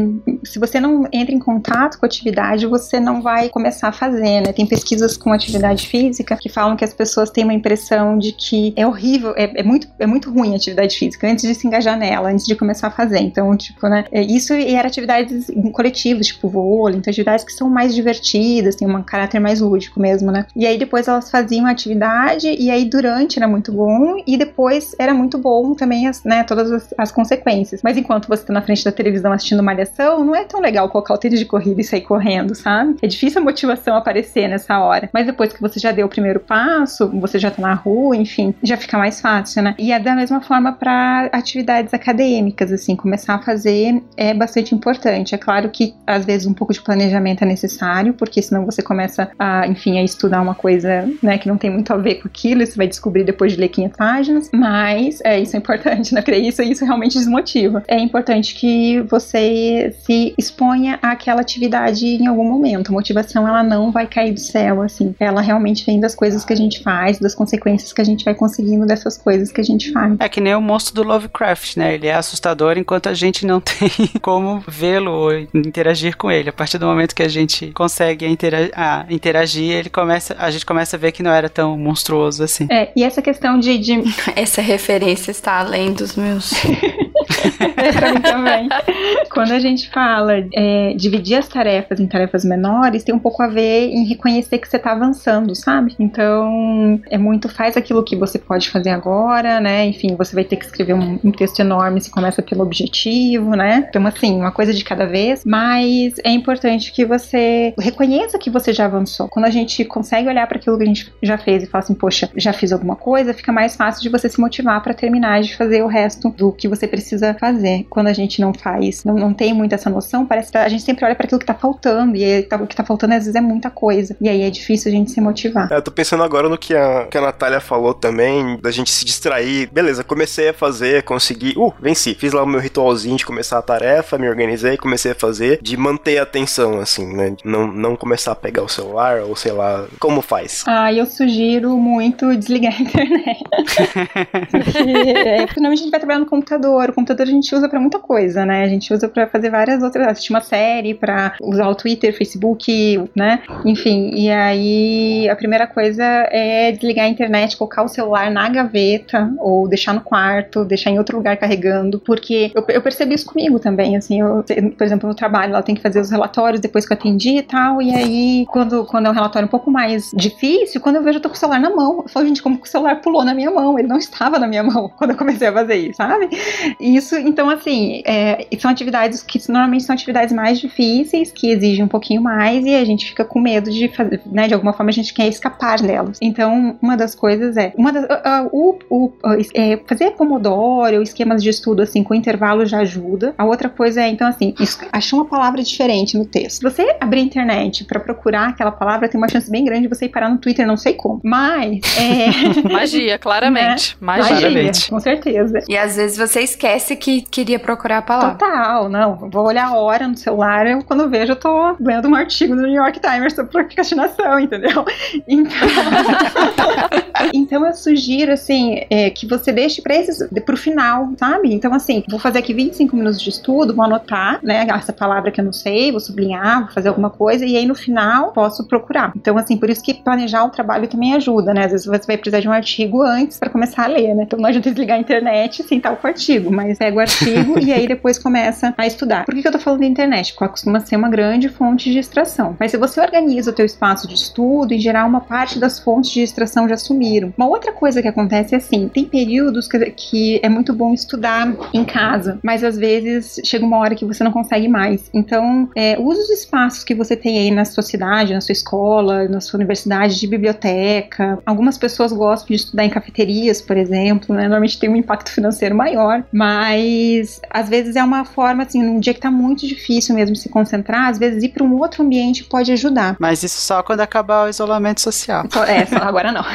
se você não entra em contato com a atividade, você não vai começar a fazer, né? Tem pesquisas com atividade física que falam que as pessoas têm uma impressão de que é horrível, é, é muito, é muito ruim a atividade física antes de se engajar nela, antes de começar a fazer. Então, tipo, né? É, isso era atividades em tipo vôlei, então atividades que são mais divertidas, tem um caráter mais lúdico mesmo, né? E aí depois elas faziam a atividade e aí durante era muito bom e depois era muito bom também as, né, todas as, as consequências. Mas enquanto você tá na frente da televisão assistindo malhação, não é tão legal colocar o tênis de corrida e sair correndo, sabe? É difícil a motivação aparecer nessa hora. Mas depois que você já deu o primeiro passo, você já tá na rua, enfim, já fica mais fácil, né? E é da mesma forma para atividades acadêmicas, assim, começar a fazer é bastante importante. É claro que às vezes um pouco de planejamento é necessário, porque senão você começa a, enfim, a estudar uma coisa, né, que não tem muito a ver com aquilo, e você vai descobrir depois de ler 500 páginas, mas é isso é importante, né? Porque isso, isso realmente desmotiva. É importante que você se exponha àquela atividade em algum momento. A motivação ela não vai cair do céu, assim. Ela realmente vem das coisas que a gente faz, das consequências que a gente vai conseguindo dessas coisas que a gente faz. É que nem o monstro do Lovecraft, né? Ele é assustador enquanto a gente não tem como vê-lo ou interagir com ele. A partir do momento que a gente consegue interagir, ah, interagir ele começa, a gente começa a ver que não era tão monstruoso assim. É, e essa questão de, de... essa referência está além dos meus é, também. Quando a gente fala é, dividir as tarefas em tarefas menores, tem um pouco a ver em reconhecer que você tá avançando, sabe? Então, é muito faz aquilo que você pode fazer agora, né? Enfim, você vai ter que escrever um, um texto enorme se começa pelo objetivo, né? Então, assim, uma coisa de cada vez, mas é importante que você reconheça que você já avançou. Quando a gente consegue olhar para aquilo que a gente já fez e fala assim, poxa, já fiz alguma coisa, fica mais fácil de você se motivar para terminar de fazer o resto do que você precisa fazer. Quando a gente não faz, não, não tem muito essa noção, parece que a gente sempre olha para aquilo que tá faltando, e tá, o que tá faltando às vezes é muita coisa. E aí é difícil a gente se motivar. É, eu tô pensando agora no que a, que a Natália falou também, da gente se distrair. Beleza, comecei a fazer, consegui. Uh, venci. Fiz lá o meu ritualzinho de começar a tarefa, me organizei, comecei a fazer, de manter a atenção, assim, né? Não, não começar a pegar o celular, ou sei lá, como faz? Ah, eu sugiro muito desligar a internet. Porque, é, finalmente a gente vai trabalhar no computador. O computador a gente usa para muita coisa, né? A gente usa para fazer várias outras, assistir uma série, para usar o Twitter, Facebook, né? Enfim, e aí a primeira coisa é desligar a internet, colocar o celular na gaveta ou deixar no quarto, deixar em outro lugar carregando, porque eu, eu percebi isso comigo também, assim, eu, por exemplo, no trabalho, ela tem que fazer os relatórios depois que eu atendi e tal, e aí quando, quando é um relatório um pouco mais difícil, quando eu vejo eu tô com o celular na mão, eu falo, gente, como que o celular pulou na minha mão? Ele não estava na minha mão quando eu comecei a fazer isso, sabe? Isso, então, assim, é, são atividades que normalmente são atividades mais difíceis, que exigem um pouquinho mais, e a gente fica com medo de fazer, né? De alguma forma a gente quer escapar delas. Então, uma das coisas é, uma das, uh, uh, uh, é, fazer pomodoro, esquemas de estudo, assim, com intervalo já ajuda. A outra coisa é, então, assim, achar uma palavra diferente no texto. Se você abrir a internet para procurar aquela palavra, tem uma chance bem grande de você ir parar no Twitter, não sei como. Mas, é... Magia, claramente. Né? Magia, claramente. com certeza. E às vezes você esquece que queria procurar a palavra. Total, não. Vou olhar a hora no celular, eu, quando eu vejo, eu tô lendo um artigo do New York Times sobre procrastinação, entendeu? Então, então eu sugiro, assim, é, que você deixe pra esses, pro final, sabe? Então, assim, vou fazer aqui 25 minutos de estudo, vou anotar, né, essa palavra que eu não sei, vou sublinhar, vou fazer alguma coisa, e aí no final posso procurar. Então, assim, por isso que planejar o trabalho também ajuda, né? Às vezes você vai precisar de um artigo antes para começar a ler, né? Então não adianta desligar a internet sem estar o artigo, mas pega o artigo e aí depois começa a estudar. Por que, que eu tô falando da internet? Porque costuma ser uma grande fonte de distração. Mas se você organiza o teu espaço de estudo, em geral, uma parte das fontes de distração já sumiram. Uma outra coisa que acontece é assim, tem períodos que é muito bom estudar em casa, mas às vezes chega uma hora que você não consegue mais. Então, é, use os espaços que você tem aí na sua cidade, na sua escola, na sua universidade, de biblioteca. Algumas pessoas gostam de estudar em cafeterias, por exemplo, né? Normalmente tem um impacto financeiro maior, mas às vezes é uma forma, assim, num dia que tá muito difícil mesmo se concentrar, às vezes ir para um outro ambiente pode ajudar. Mas isso só quando acabar o isolamento social. Só- É, só agora não.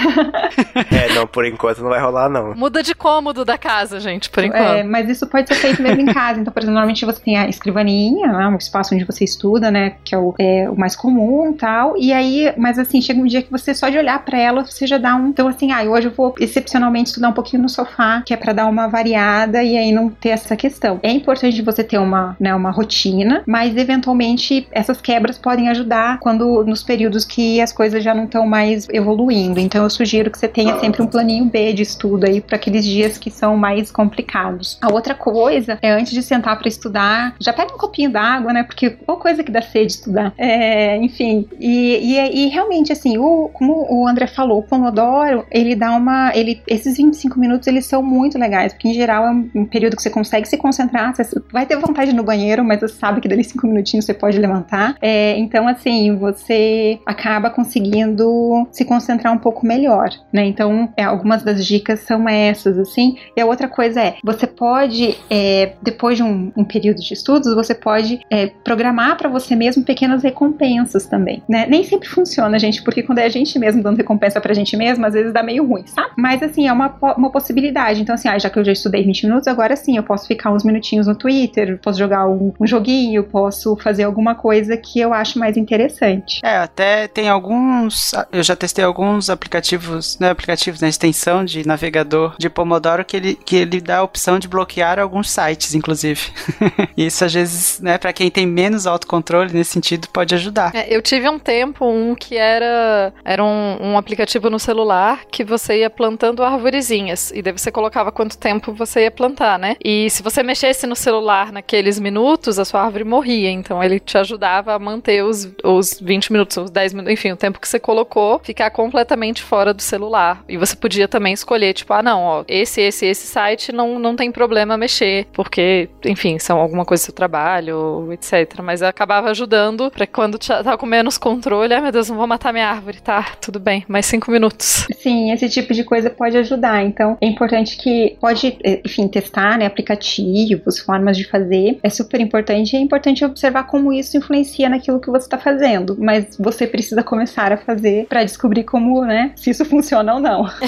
É, não, por enquanto não vai rolar, não. Muda de cômodo da casa, gente, por É, enquanto. mas isso pode ser feito mesmo em casa. Então, por exemplo, normalmente você tem a escrivaninha, né, um espaço onde você estuda, né, que é o, é o mais comum tal. E aí, mas assim, chega um dia que você só de olhar pra ela, você já dá um. Então, assim, ah, hoje eu vou excepcionalmente estudar um pouquinho no sofá, que é pra dar uma variada e aí não ter essa questão. É importante você ter uma, né, uma rotina, mas eventualmente essas quebras podem ajudar quando nos períodos que as coisas já não estão mais evoluindo. Então, eu sugiro que você tenha sempre um planinho B de estudo aí para aqueles dias que são mais complicados. A outra coisa é antes de sentar para estudar, já pega um copinho d'água, né? Porque qual coisa que dá sede estudar. É, enfim, e, e, e realmente assim, o, como o André falou, o Pomodoro, ele dá uma, ele, esses 25 minutos eles são muito legais, porque em geral é um, um período que você consegue se concentrar, você vai ter vontade no banheiro, mas você sabe que dali 5 minutinhos você pode levantar. É, então assim, você acaba conseguindo se concentrar um pouco melhor, né? Então, é, algumas das dicas são essas, assim. E a outra coisa é, você pode, é, depois de um, um período de estudos, você pode é, programar para você mesmo pequenas recompensas também, né? Nem sempre funciona, gente, porque quando é a gente mesmo dando recompensa pra gente mesmo, às vezes dá meio ruim, sabe? Mas, assim, é uma, uma possibilidade. Então, assim, ah, já que eu já estudei 20 minutos, agora sim, eu posso ficar uns minutinhos no Twitter, posso jogar um, um joguinho, posso fazer alguma coisa que eu acho mais interessante. É, até tem alguns. Eu já testei alguns aplicativos, né? Aplicativos, né? Extensão de navegador de Pomodoro que ele, que ele dá a opção de bloquear alguns sites, inclusive. Isso às vezes, né, pra quem tem menos autocontrole nesse sentido, pode ajudar. É, eu tive um tempo um que era era um, um aplicativo no celular que você ia plantando arvorezinhas e daí você colocava quanto tempo você ia plantar, né? E se você mexesse no celular naqueles minutos, a sua árvore morria. Então ele te ajudava a manter os, os 20 minutos, os 10 minutos, enfim, o tempo que você colocou, ficar completamente fora do celular. E você podia também escolher, tipo, ah, não, ó, esse, esse, esse site não, não tem problema mexer, porque, enfim, são alguma coisa do seu trabalho, etc. Mas acabava ajudando pra que quando tava com menos controle, ai meu Deus, não vou matar minha árvore, tá? Tudo bem, mais cinco minutos. Sim, esse tipo de coisa pode ajudar. Então, é importante que pode, eh, enfim, testar, né, aplicativos, formas de fazer. É super importante. E é importante observar como isso influencia naquilo que você está fazendo. Mas você precisa começar a fazer para descobrir como, né, se isso funciona ou não.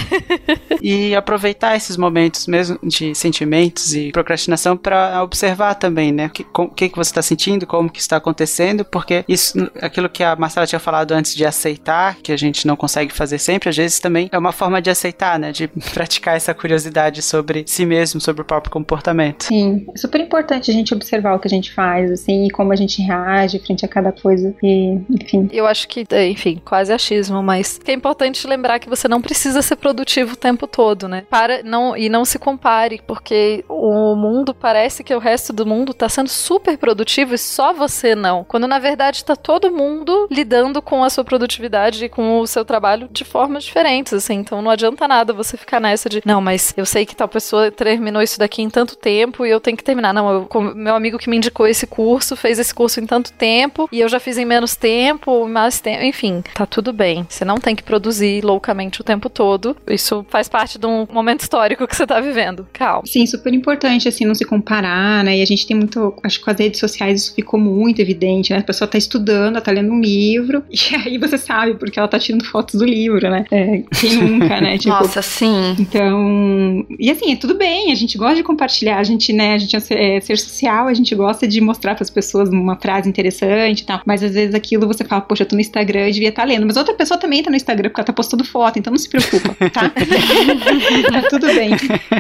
E aproveitar esses momentos mesmo de sentimentos e procrastinação pra observar também, né? O que, com- o que, que você está sentindo, como que está acontecendo, porque isso, aquilo que a Marcela tinha falado antes de aceitar, que a gente não consegue fazer sempre, às vezes também é uma forma de aceitar, né? De praticar essa curiosidade sobre si mesmo, sobre o próprio comportamento. Sim, é super importante a gente observar o que a gente faz, assim, e como a gente reage frente a cada coisa. E, enfim. Eu acho que, é, enfim, quase achismo, mas é importante lembrar que você não precisa ser produtivo o tempo todo, né? Para não e não se compare, porque o mundo parece que o resto do mundo tá sendo super produtivo e só você não. Quando na verdade tá todo mundo lidando com a sua produtividade e com o seu trabalho de formas diferentes, assim. Então não adianta nada você ficar nessa de, não, mas eu sei que tal pessoa terminou isso daqui em tanto tempo e eu tenho que terminar. Não, eu, meu amigo que me indicou esse curso fez esse curso em tanto tempo e eu já fiz em menos tempo, mais tempo, enfim, tá tudo bem. Você não tem que produzir loucamente o tempo todo. Isso faz parte de um momento histórico que você tá vivendo. Calma. Sim, super importante, assim, não se comparar, né? E a gente tem muito. Acho que com as redes sociais isso ficou muito evidente, né? A pessoa tá estudando, ela tá lendo um livro, e aí você sabe, porque ela tá tirando fotos do livro, né? É, quem nunca, né? Tipo, Nossa, sim. Então, e assim, é tudo bem, a gente gosta de compartilhar, a gente, né, a gente é ser, é ser social, a gente gosta de mostrar para as pessoas uma frase interessante e tal, mas às vezes aquilo você fala, poxa, eu tô no Instagram, eu devia estar lendo, mas outra pessoa também tá no Instagram porque ela tá postando foto, então não se preocupa, tá? tá tudo bem.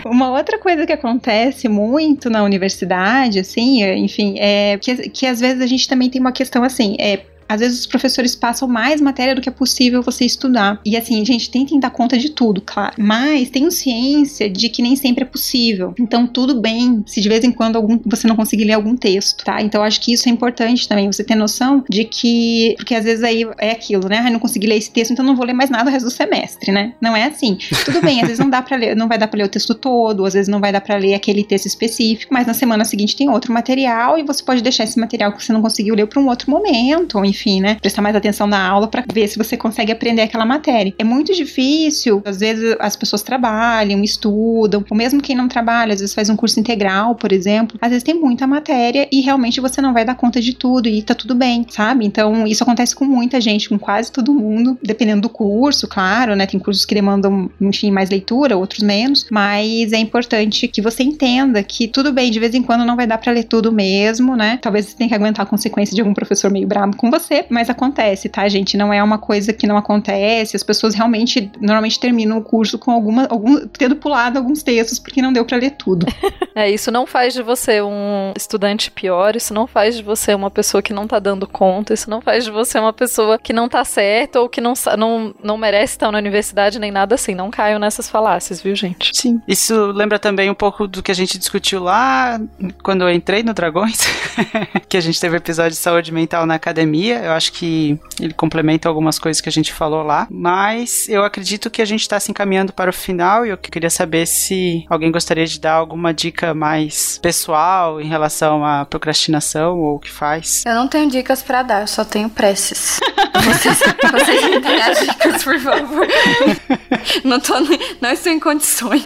Uma outra coisa que acontece muito na universidade, assim, é, enfim, é que, que às vezes a gente também tem uma questão assim, é às vezes os professores passam mais matéria do que é possível você estudar. E assim, gente, tentem dar conta de tudo, claro. Mas tenham ciência de que nem sempre é possível. Então, tudo bem se de vez em quando algum, você não conseguir ler algum texto, tá? Então, acho que isso é importante também. Você ter noção de que. Porque às vezes aí é aquilo, né? Ah, não consegui ler esse texto, então não vou ler mais nada o resto do semestre, né? Não é assim. Tudo bem, às vezes não dá para ler, não vai dar para ler o texto todo, às vezes não vai dar para ler aquele texto específico, mas na semana seguinte tem outro material e você pode deixar esse material que você não conseguiu ler para um outro momento, enfim enfim, né? Prestar mais atenção na aula para ver se você consegue aprender aquela matéria. É muito difícil, às vezes as pessoas trabalham, estudam, ou mesmo quem não trabalha, às vezes faz um curso integral, por exemplo, às vezes tem muita matéria e realmente você não vai dar conta de tudo e tá tudo bem, sabe? Então, isso acontece com muita gente, com quase todo mundo, dependendo do curso, claro, né? Tem cursos que demandam, enfim, mais leitura, outros menos, mas é importante que você entenda que tudo bem, de vez em quando não vai dar para ler tudo mesmo, né? Talvez você tenha que aguentar a consequência de algum professor meio brabo com você, mas acontece, tá, gente? Não é uma coisa que não acontece, as pessoas realmente normalmente terminam o curso com alguma algum tendo pulado alguns textos porque não deu para ler tudo. é, isso não faz de você um estudante pior, isso não faz de você uma pessoa que não tá dando conta, isso não faz de você uma pessoa que não tá certa ou que não, não, não merece estar na universidade nem nada assim. Não caiam nessas falácias, viu, gente? Sim. Isso lembra também um pouco do que a gente discutiu lá quando eu entrei no Dragões, que a gente teve episódio de saúde mental na academia. Eu acho que ele complementa algumas coisas que a gente falou lá, mas eu acredito que a gente está se encaminhando para o final e eu queria saber se alguém gostaria de dar alguma dica mais pessoal em relação à procrastinação ou o que faz. Eu não tenho dicas para dar, eu só tenho preces. vocês, vocês me as dicas, por favor. Não, tô, não estou em condições.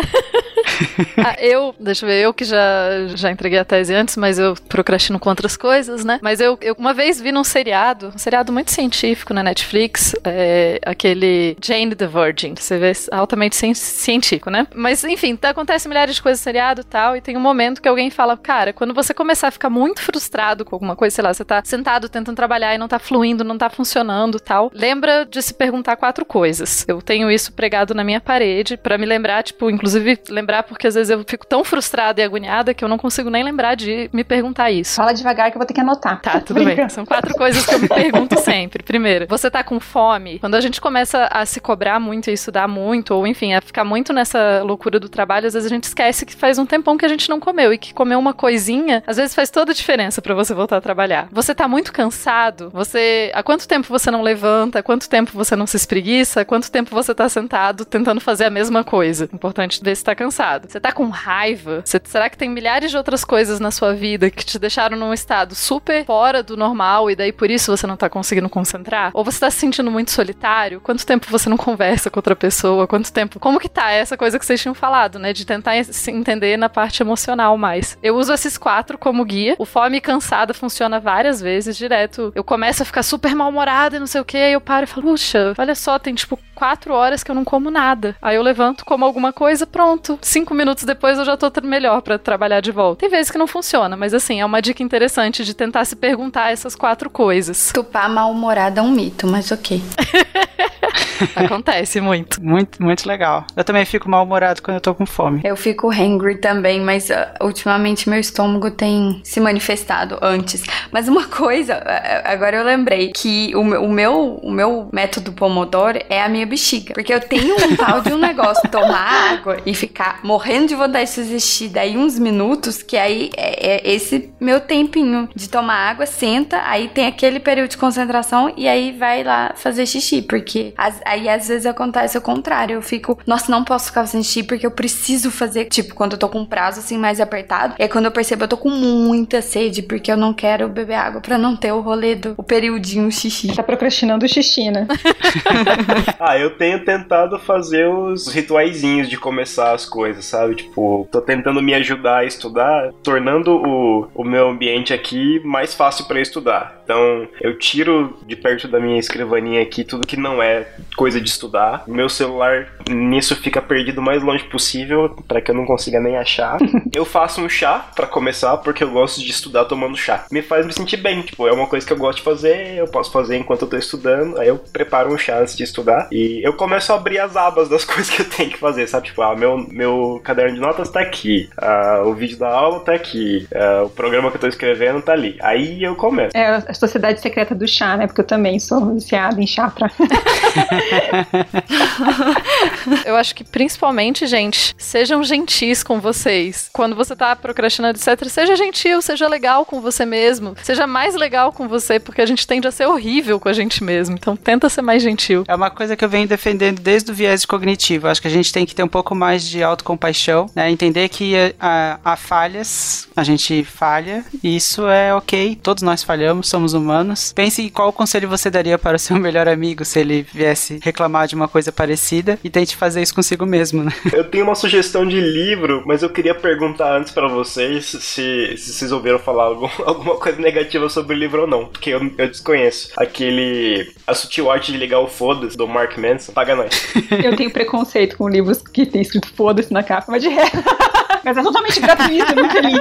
ah, eu, deixa eu ver, eu que já, já entreguei a tese antes, mas eu procrastino com outras coisas, né? Mas eu, eu uma vez vi num seriado, um seriado muito científico na Netflix, é, aquele Jane the Virgin. Você vê altamente científico, né? Mas enfim, tá, acontece milhares de coisas no seriado e tal, e tem um momento que alguém fala, cara, quando você começar a ficar muito frustrado com alguma coisa, sei lá, você tá sentado tentando trabalhar e não tá fluindo, não tá funcionando tal, lembra de se perguntar quatro coisas. Eu tenho isso pregado na minha parede para me lembrar, tipo, inclusive lembrar porque às vezes eu fico tão frustrada e agoniada que eu não consigo nem lembrar de me perguntar isso. Fala devagar que eu vou ter que anotar. Tá, tudo bem. São quatro coisas que eu me pergunto sempre. Primeiro, você tá com fome? Quando a gente começa a se cobrar muito e estudar muito, ou enfim, a ficar muito nessa loucura do trabalho, às vezes a gente esquece que faz um tempão que a gente não comeu e que comer uma coisinha, às vezes faz toda a diferença para você voltar a trabalhar. Você tá muito cansado? Você. Há quanto tempo você não levanta? Há quanto tempo você não se espreguiça? Há quanto tempo você tá sentado tentando fazer a mesma coisa? Importante ver se tá cansado. Você tá com raiva? Será que tem milhares de outras coisas na sua vida que te deixaram num estado super fora do normal e daí por isso você não tá conseguindo concentrar? Ou você tá se sentindo muito solitário? Quanto tempo você não conversa com outra pessoa? Quanto tempo? Como que tá essa coisa que vocês tinham falado, né? De tentar se entender na parte emocional mais. Eu uso esses quatro como guia. O fome cansada funciona várias vezes, direto. Eu começo a ficar super mal-humorada e não sei o que, aí eu paro e falo, puxa, olha só, tem tipo quatro horas que eu não como nada. Aí eu levanto, como alguma coisa, pronto. Cinco minutos depois eu já tô melhor para trabalhar de volta. Tem vezes que não funciona, mas assim, é uma dica interessante de tentar se perguntar essas quatro coisas. Tupá mal-humorada é um mito, mas ok. Acontece muito. Muito, muito legal. Eu também fico mal-humorado quando eu tô com fome. Eu fico hangry também, mas uh, ultimamente meu estômago tem se manifestado antes. Mas uma coisa, uh, agora eu lembrei que o, o, meu, o meu método Pomodoro é a minha bexiga. Porque eu tenho um tal de um negócio, tomar água e ficar morrendo de vontade de existir daí uns minutos, que aí é, é esse meu tempinho de tomar água, senta, aí tem aquele período de concentração e aí vai lá fazer xixi, porque as, aí às vezes acontece o contrário, eu fico, nossa, não posso ficar fazendo xixi porque eu preciso fazer, tipo, quando eu tô com um prazo assim mais apertado, e aí quando eu percebo eu tô com muita sede, porque eu não quero beber água para não ter o rolê do o periodinho xixi. Tá procrastinando o xixi, né? ah, eu tenho tentado fazer os rituaizinhos de começar as coisas, sabe? Tipo, tô tentando me ajudar a estudar, tornando o, o meu ambiente aqui mais fácil para estudar. Então, eu tiro de perto da minha escrivaninha aqui tudo que não é coisa de estudar. Meu celular nisso fica perdido o mais longe possível para que eu não consiga nem achar. eu faço um chá para começar porque eu gosto de estudar tomando chá. Me faz me sentir bem, tipo, é uma coisa que eu gosto de fazer, eu posso fazer enquanto eu tô estudando. Aí eu preparo um chá antes de estudar e eu começo a abrir as abas das coisas que eu tenho que fazer, sabe? Tipo, ah, meu, meu caderno de notas tá aqui, ah, o vídeo da aula tá aqui, ah, o programa que eu tô escrevendo tá ali. Aí eu começo. É a sociedade secreta do chá, né? Porque eu também sou viciada em chá pra Eu acho que principalmente, gente, sejam gentis com vocês. Quando você tá procrastinando, etc., seja gentil, seja legal com você mesmo. Seja mais legal com você, porque a gente tende a ser horrível com a gente mesmo. Então tenta ser mais gentil. É uma coisa que eu venho defendendo desde o viés cognitivo. Acho que a gente tem que ter um pouco mais de autocompaixão, né? Entender que há falhas, a gente falha, e isso é ok. Todos nós falhamos, somos humanos. Pense em qual conselho você daria para o seu melhor amigo se ele viesse reclamar de uma coisa parecida e tente fazer isso consigo mesmo, né? Eu tenho uma sugestão de livro, mas eu queria perguntar antes para vocês se, se, vocês ouviram falar algum, alguma coisa negativa sobre o livro ou não, porque eu, eu desconheço. Aquele A Sutil Arte de Ligar o Foda-se, do Mark Manson, paga nós. Eu tenho preconceito com livros que tem escrito foda-se na capa, mas de resto. Mas é totalmente gratuito, eu nunca li.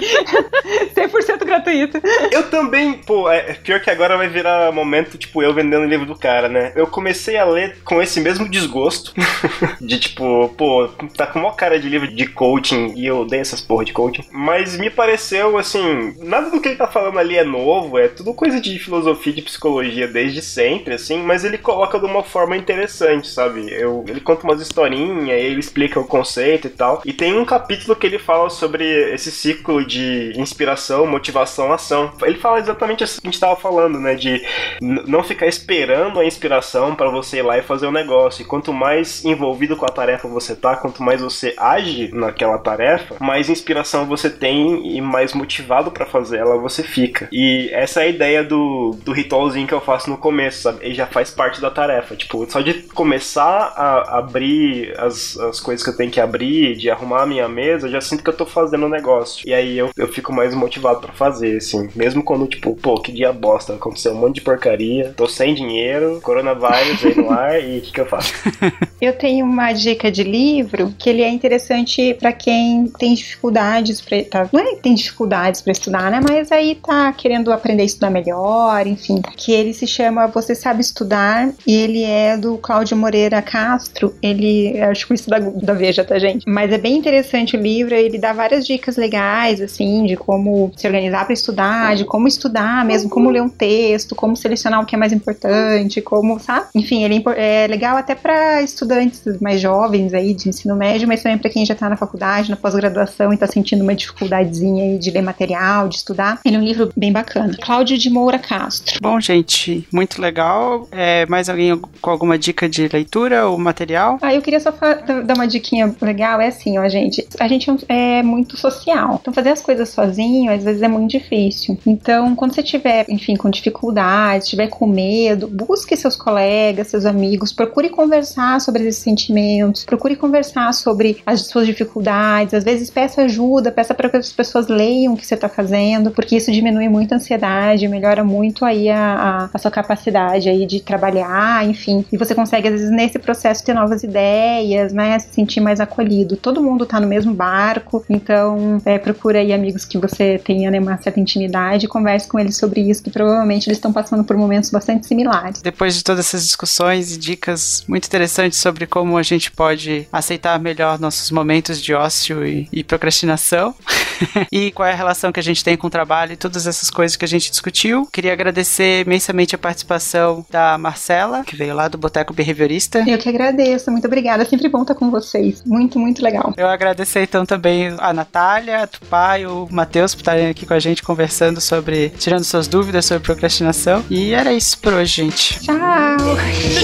100% gratuito. Eu também, pô, é pior que agora vai virar momento, tipo, eu vendendo o livro do cara, né? Eu comecei a ler com esse mesmo desgosto. de tipo, pô, tá com uma cara de livro de coaching e eu odeio essas porra de coaching. Mas me pareceu, assim, nada do que ele tá falando ali é novo, é tudo coisa de filosofia, de psicologia desde sempre, assim, mas ele coloca de uma forma interessante, sabe? Eu, ele conta umas historinhas, ele explica o conceito e tal. E tem um capítulo que ele fala sobre esse ciclo de inspiração, motivação, ação. Ele fala exatamente assim que a gente estava falando, né? De não ficar esperando a inspiração para você ir lá e fazer o um negócio. E quanto mais envolvido com a tarefa você tá, quanto mais você age naquela tarefa, mais inspiração você tem e mais motivado para fazer ela você fica. E essa é a ideia do, do ritualzinho que eu faço no começo, sabe? Ele já faz parte da tarefa. Tipo, só de começar a abrir as, as coisas que eu tenho que abrir, de arrumar a minha mesa, eu já sinto que eu tô fazendo o um negócio. E aí eu, eu fico mais motivado para fazer, assim. Mesmo quando, tipo, pô, que dia bosta, aconteceu um monte de porcaria, tô sem dinheiro, coronavírus aí no ar, e o que, que eu faço? Eu tenho uma dica de livro que ele é interessante para quem tem dificuldades pra, tá, não é que tem dificuldades para estudar, né? Mas aí tá querendo aprender a estudar melhor, enfim. Que ele se chama Você Sabe Estudar e ele é do Cláudio Moreira Castro. Ele, que isso da, da Veja, tá, gente? Mas é bem interessante o livro, ele dá várias dicas legais, assim, de como se organizar para estudar, de como estudar mesmo, como ler um texto, como selecionar o que é mais importante, como, sabe? Enfim, ele é, é legal até para estudantes mais jovens aí de ensino médio, mas também para quem já tá na faculdade, na pós-graduação e tá sentindo uma dificuldadezinha aí de ler material, de estudar. Ele é um livro bem bacana. Cláudio de Moura Castro. Bom, gente, muito legal. É, mais alguém com alguma dica de leitura ou material? Ah, eu queria só dar uma diquinha legal. É assim, ó, gente. A gente é é muito social. Então, fazer as coisas sozinho, às vezes, é muito difícil. Então, quando você tiver, enfim, com dificuldades, estiver com medo, busque seus colegas, seus amigos, procure conversar sobre esses sentimentos, procure conversar sobre as suas dificuldades. Às vezes, peça ajuda, peça para que as pessoas leiam o que você está fazendo, porque isso diminui muito a ansiedade, melhora muito aí a, a, a sua capacidade aí de trabalhar, enfim. E você consegue, às vezes, nesse processo ter novas ideias, né? Se sentir mais acolhido. Todo mundo está no mesmo barco, então, é, procura aí amigos que você tenha né, uma certa intimidade converse com eles sobre isso, que provavelmente eles estão passando por momentos bastante similares. Depois de todas essas discussões e dicas muito interessantes sobre como a gente pode aceitar melhor nossos momentos de ócio e, e procrastinação, e qual é a relação que a gente tem com o trabalho e todas essas coisas que a gente discutiu, queria agradecer imensamente a participação da Marcela, que veio lá do Boteco Behaviorista. Eu que agradeço, muito obrigada, é sempre bom estar com vocês. Muito, muito legal. Eu agradecer então também a Natália, a Tupá e o Matheus por estarem aqui com a gente conversando sobre, tirando suas dúvidas sobre procrastinação. E era isso por hoje, gente. Tchau!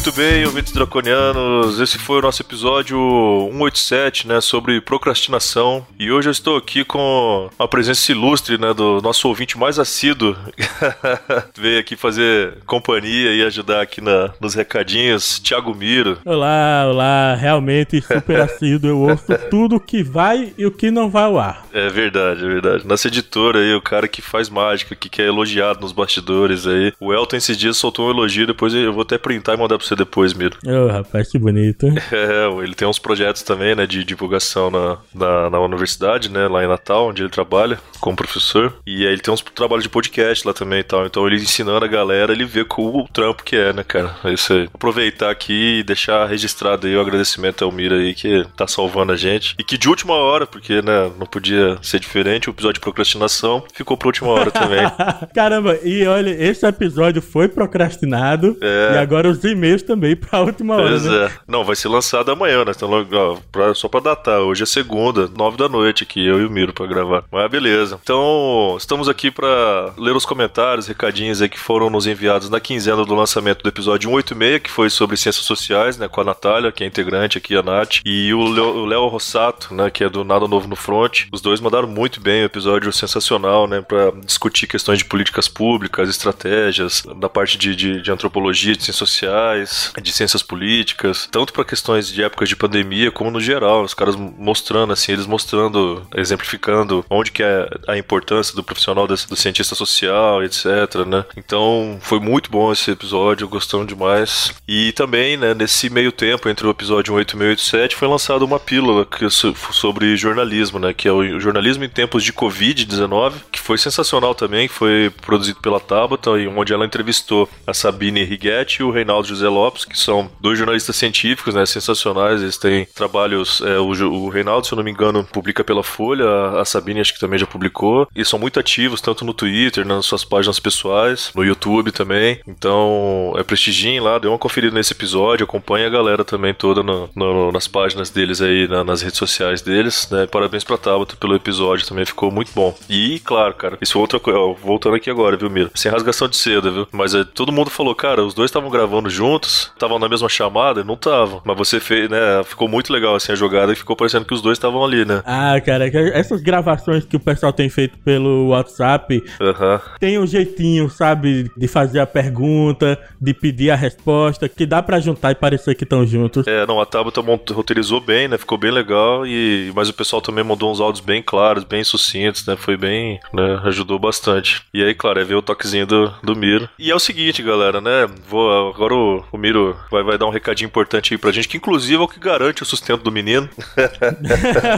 Muito bem, ouvintes draconianos, esse foi o nosso episódio 187, né, sobre procrastinação. E hoje eu estou aqui com a presença ilustre, né, do nosso ouvinte mais assíduo. Veio aqui fazer companhia e ajudar aqui na, nos recadinhos, Thiago Miro. Olá, olá, realmente super assíduo, eu ouço tudo que vai e o que não vai ao ar. É verdade, é verdade. Nossa editora aí, o cara que faz mágica, que, que é elogiado nos bastidores aí. O Elton esses dias soltou um elogio, depois eu vou até printar e mandar pra você depois, Miro. Ô, rapaz, que bonito. É, ele tem uns projetos também, né, de divulgação na, na, na universidade, né, lá em Natal, onde ele trabalha como professor. E aí ele tem uns trabalhos de podcast lá também e tal. Então ele ensinando a galera, ele vê com o trampo que é, né, cara? É isso aí. Aproveitar aqui e deixar registrado aí o agradecimento ao Mira aí que tá salvando a gente. E que de última hora, porque, né, não podia ser diferente, o episódio de procrastinação ficou pra última hora também. Caramba, e olha, esse episódio foi procrastinado É. e agora os e-mails também pra última hora, Pois né? é. Não, vai ser lançado amanhã, né? Então, ó, pra- só pra datar. Hoje é segunda, nove da noite aqui, eu e o Miro pra gravar. Mas beleza. Então, estamos aqui pra ler os comentários, recadinhos aí que foram nos enviados na quinzena do lançamento do episódio 186, que foi sobre ciências sociais, né? Com a Natália, que é integrante aqui, a Nath. E o Léo Rossato, né? Que é do Nada Novo no Front. Os dois mandaram muito bem, o episódio sensacional, né? Pra discutir questões de políticas públicas, estratégias, da parte de, de, de antropologia, de ciências sociais, de ciências políticas, tanto para questões de épocas de pandemia, como no geral. Os caras mostrando, assim, eles mostrando, exemplificando onde que é a importância do profissional do cientista social, etc, né? Então, foi muito bom esse episódio, gostamos demais. E também, né, nesse meio tempo, entre o episódio 186 e 187, foi lançada uma pílula que, so- sobre jornalismo, né? Que é o jornalismo em tempos de Covid-19, que foi sensacional também, foi produzido pela Tabata, onde ela entrevistou a Sabine Righetti e o Reinaldo José Lopes, que são dois jornalistas científicos, né? Sensacionais, eles têm trabalhos, é, o, o Reinaldo, se eu não me engano, publica pela Folha, a- Sabine acho que também já publicou, e são muito ativos, tanto no Twitter, nas suas páginas pessoais, no YouTube também, então é prestigiem lá, dê uma conferida nesse episódio, acompanha a galera também toda no- no- nas páginas deles aí, na- nas redes sociais deles, né? Parabéns pra Tabata pelo episódio, também ficou muito bom. E, claro, cara, isso é outra coisa, voltando aqui agora, viu, Miro? Sem rasgação de seda, viu? Mas é, todo mundo falou, cara, os dois estavam gravando juntos, estavam na mesma chamada, não estavam. Mas você fez, né? Ficou muito legal assim a jogada e ficou parecendo que os dois estavam ali, né? Ah, cara, essas gravações que o pessoal tem feito pelo WhatsApp Aham. tem um jeitinho, sabe, de fazer a pergunta, de pedir a resposta, que dá pra juntar e parecer que estão juntos. É, não, a Tabata roteirizou bem, né? Ficou bem legal e mas o pessoal também mandou uns áudios bem claros, bem sucintos, né? Foi bem, né? Ajudou bastante. E aí, claro, é ver o toquezinho do, do Miro. E é o seguinte, galera, né? Vou agora o, o Miro vai, vai dar um recadinho importante aí pra gente, que inclusive é o que garante o sustento do menino,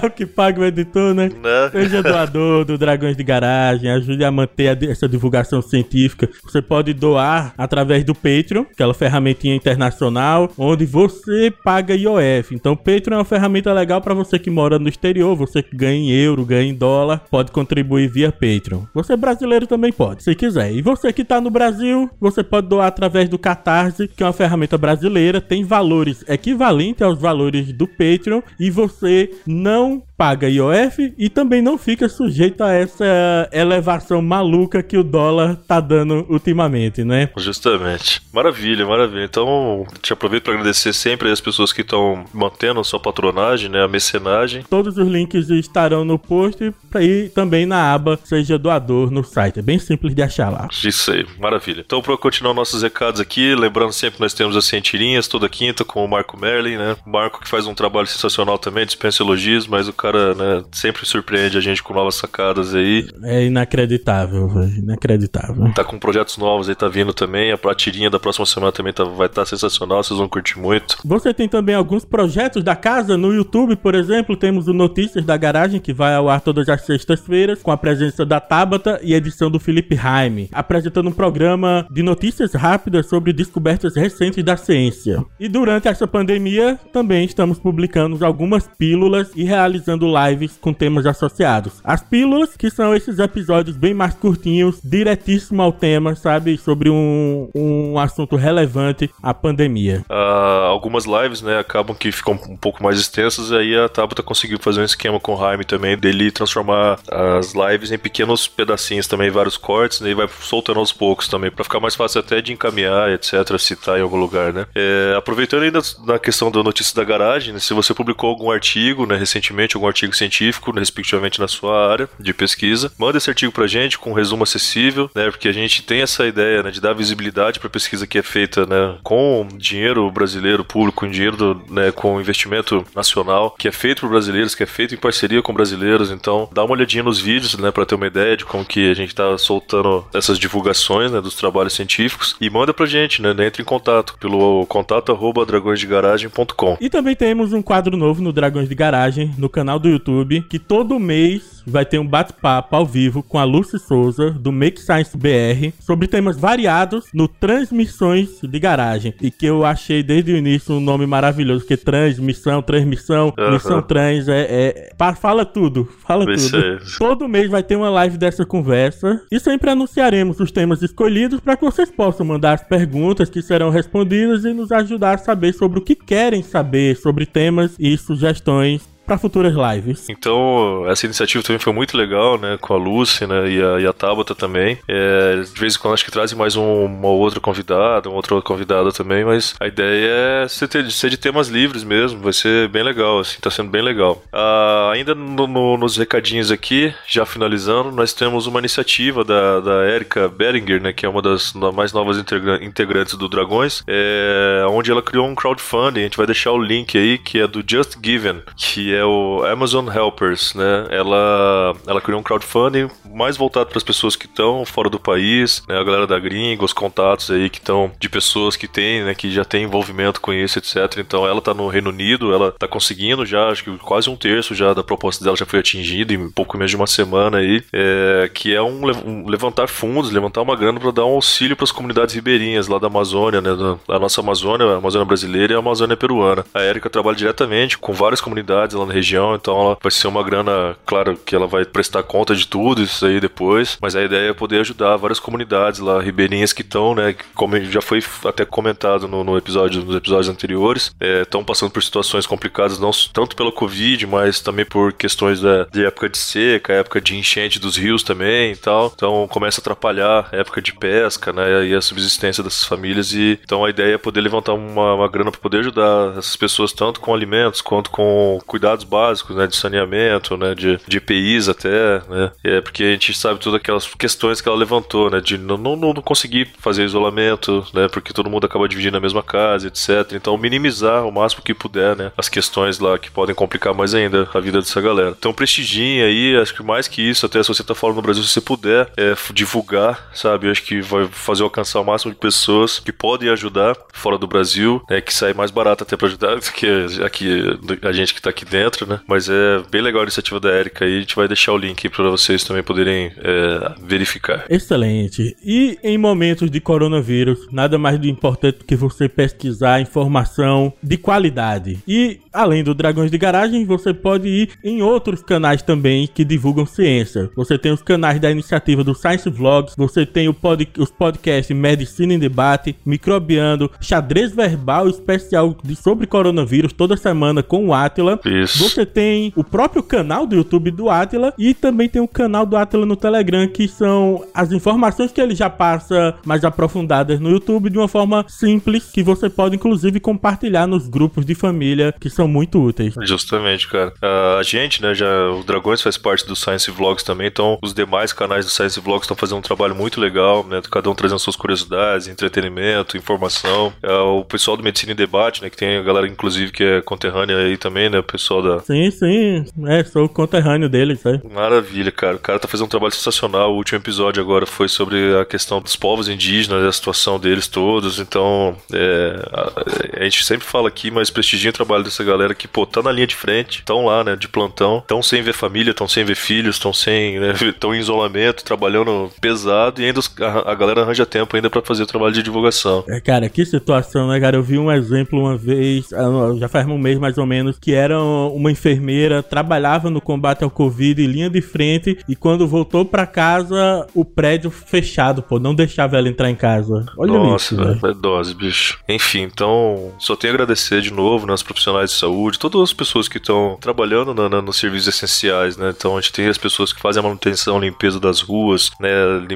É o que paga o editor, né? né? Seja doador do Dragões de Garagem, ajude a manter a- essa divulgação científica. Você pode doar através do Patreon, aquela ferramentinha internacional, onde você paga IOF. Então, o Patreon é uma ferramenta legal para você que mora no exterior, você que ganha em euro, ganha em dólar, pode contribuir via Patreon. Você brasileiro também pode, se quiser. E você que tá no Brasil, você pode doar através do Catarse, que é uma ferramenta brasileira, tem valores equivalentes aos valores do Patreon e você não paga IOF e também não fica sujeito a essa elevação maluca que o dólar tá dando ultimamente, né? Justamente. Maravilha, maravilha. Então, te aproveito para agradecer sempre as pessoas que estão mantendo a sua patronagem, né? A mecenagem. Todos os links estarão no post e também na aba Seja Doador no site. É bem simples de achar lá. Isso aí, maravilha. Então, para continuar nossos recados aqui, lembrando sempre que nós temos as Cientirinhas toda quinta com o Marco Merlin, né? Marco que faz um trabalho sensacional também, dispensa elogios, mas o cara, né, sempre surpreende a gente com novas sacadas aí. É inacreditável. Inacreditável. Tá com projetos novos aí, tá vindo também. A tirinha da próxima semana também tá- vai estar sensacional, vocês vão curtir muito. Você tem também alguns projetos da casa no YouTube, por exemplo, temos o Notícias da Garagem, que vai ao ar todas as sextas-feiras, com a presença da Tabata e edição do Felipe Raime, apresentando um programa de notícias rápidas sobre descobertas recentes da ciência. E durante essa pandemia, também estamos publicando algumas pílulas e realizando lives com temas associados. As pílulas, que são esses episódios bem mais curtinhos, diretíssimo ao tema, sabe? Sobre um, um assunto relevante, a pandemia. Ah, algumas lives, né, acabam que ficam um pouco mais extensas, e aí a Tabata conseguiu fazer um esquema com o Jaime também, dele transformar as lives em pequenos pedacinhos também, vários cortes, né, e vai soltando aos poucos também, pra ficar mais fácil até de encaminhar, etc, citar em algum lugar, né. É, aproveitando ainda na questão da notícia da garagem, né, se você publicou algum artigo, né, recentemente, algum artigo científico, respectivamente na sua área de pesquisa. Manda esse artigo pra gente com um resumo acessível, né? Porque a gente tem essa ideia né, de dar visibilidade pra pesquisa que é feita né, com dinheiro brasileiro público, com dinheiro do, né, com investimento nacional, que é feito por brasileiros, que é feito em parceria com brasileiros. Então, dá uma olhadinha nos vídeos, né, para ter uma ideia de como que a gente tá soltando essas divulgações, né, dos trabalhos científicos e manda pra gente, né, entre em contato pelo contato arroba dragõesdegaragem.com. E também temos um quadro novo no Dragões de Garagem, no canal do YouTube, que todo mês vai ter um bate-papo ao vivo com a Lucy Souza, do Make Science BR, sobre temas variados no Transmissões de Garagem. E que eu achei desde o início um nome maravilhoso, porque transmissão, transmissão, Aham. missão trans, é, é- Fala tudo, fala tudo. Todo mês vai ter uma live dessa conversa e sempre anunciaremos os temas escolhidos para que vocês possam mandar as perguntas que serão respondidas e nos ajudar a saber sobre o que querem saber sobre temas e sugestões para futuras lives. Então, essa iniciativa também foi muito legal, né? Com a Lucy, né? E a, e a Tabata também. É, de vez em quando acho que trazem mais um, uma outra convidada, uma outra convidada também, mas a ideia é ser, ter- ser de temas livres mesmo. Vai ser bem legal, assim, tá sendo bem legal. Ah, ainda no- no- nos recadinhos aqui, já finalizando, nós temos uma iniciativa da, da Erika Beringer, né? Que é uma das mais novas integra- integrantes do Dragões, é, onde ela criou um crowdfunding. A gente vai deixar o link aí, que é do Just Given, que é o Amazon Helpers, né? Ela, ela criou um crowdfunding mais voltado para as pessoas que estão fora do país, né? A galera da gringa, os contatos aí que estão de pessoas que têm, né? Que já tem envolvimento com isso, etc. Então ela tá no Reino Unido, ela tá conseguindo já, acho que quase um terço já da proposta dela já foi atingida em pouco menos de uma semana aí, é, que é um, um levantar fundos, levantar uma grana para dar um auxílio para as comunidades ribeirinhas lá da Amazônia, né? Da, da nossa Amazônia, a Amazônia brasileira e a Amazônia peruana. A Érica trabalha diretamente com várias comunidades lá na região, então ela vai ser uma grana, claro que ela vai prestar conta de tudo isso aí depois, mas a ideia é poder ajudar várias comunidades lá ribeirinhas que estão, né? Como já foi até comentado no, no episódio, nos episódios anteriores, estão passando por situações complicadas, não tanto pela Covid, mas também por questões da, de época de seca, época de enchente dos rios também e tal. Então começa a atrapalhar a época de pesca, né? E a subsistência dessas famílias. E então a ideia é poder levantar uma, uma grana para poder ajudar essas pessoas tanto com alimentos quanto com cuidados básicos, né? De saneamento, né? De, de EPIs até, né? É porque a gente sabe todas aquelas questões que ela levantou, né? De não, não, não conseguir fazer isolamento, né? Porque todo mundo acaba dividindo a mesma casa, etc. Então minimizar o máximo que puder, né? As questões lá que podem complicar mais ainda a vida dessa galera. Então prestigiem aí, acho que mais que isso, até se você tá falando no Brasil, se você puder é, divulgar, sabe? Acho que vai fazer alcançar o máximo de pessoas que podem ajudar fora do Brasil, né? Que sai mais barato até pra ajudar do que aqui, a gente que tá aqui dentro, né? Mas é bem legal a iniciativa da Erika aí, a gente vai deixar o link aí pra vocês também poderem é, verificar. Excelente. E em momentos de coronavírus, nada mais de importante do que você pesquisar informação de qualidade. E além do Dragões de Garagem, você pode ir em outros canais também que divulgam ciência. Você tem os canais da iniciativa do Science Vlogs, você tem o pod- os podcasts Medicina em Debate, Microbiando, Xadrez Verbal especial sobre coronavírus toda semana com o Atila. Isso. Você tem o próprio canal do YouTube do Atila e também tem o canal do Atila no Telegram, que são as informações que ele já passa mais aprofundadas no YouTube de uma forma simples, que você pode inclusive compartilhar nos grupos de família, que são muito úteis. Justamente, cara. Ah, a gente, né, já o Dragões faz parte do Science Vlogs também, então os demais canais do Science Vlogs estão fazendo um trabalho muito legal, né, cada um trazendo suas curiosidades, entretenimento, informação. Ah, o pessoal do Medicina em Debate, né, que tem a galera inclusive que é conterrânea aí também, né, o pessoal da Sim, sim, é, sou conterrâneo dele, sabe? Maravilha, cara. O cara tá fazendo um trabalho sensacional. O último episódio agora foi sobre a questão dos povos indígenas, a situação deles todos. Então, é, a, a gente sempre fala aqui, mas prestigia o trabalho dessa galera que, pô, tá na linha de frente, estão lá, né, de plantão, estão sem ver família, estão sem ver filhos, estão sem, né, estão em isolamento, trabalhando pesado e ainda os- a, a galera arranja tempo ainda pra fazer o trabalho de divulgação. É, cara, que situação, né, cara? Eu vi um exemplo uma vez, ah, já faz um mês mais ou menos, que era uma enfermeira, trabalhava no combate ao Covid em linha de frente e quando voltou pra casa, o prédio fechado, pô, não deixava ela entrar em casa. Olha Nossa, isso, velho. velho, é dose, bicho. Enfim, então, só tenho a agradecer de novo né, aos profissionais de saúde, todas as pessoas que estão trabalhando na- na- nos serviços essenciais, né? Então, a gente tem as pessoas que fazem a manutenção, limpeza das ruas, né?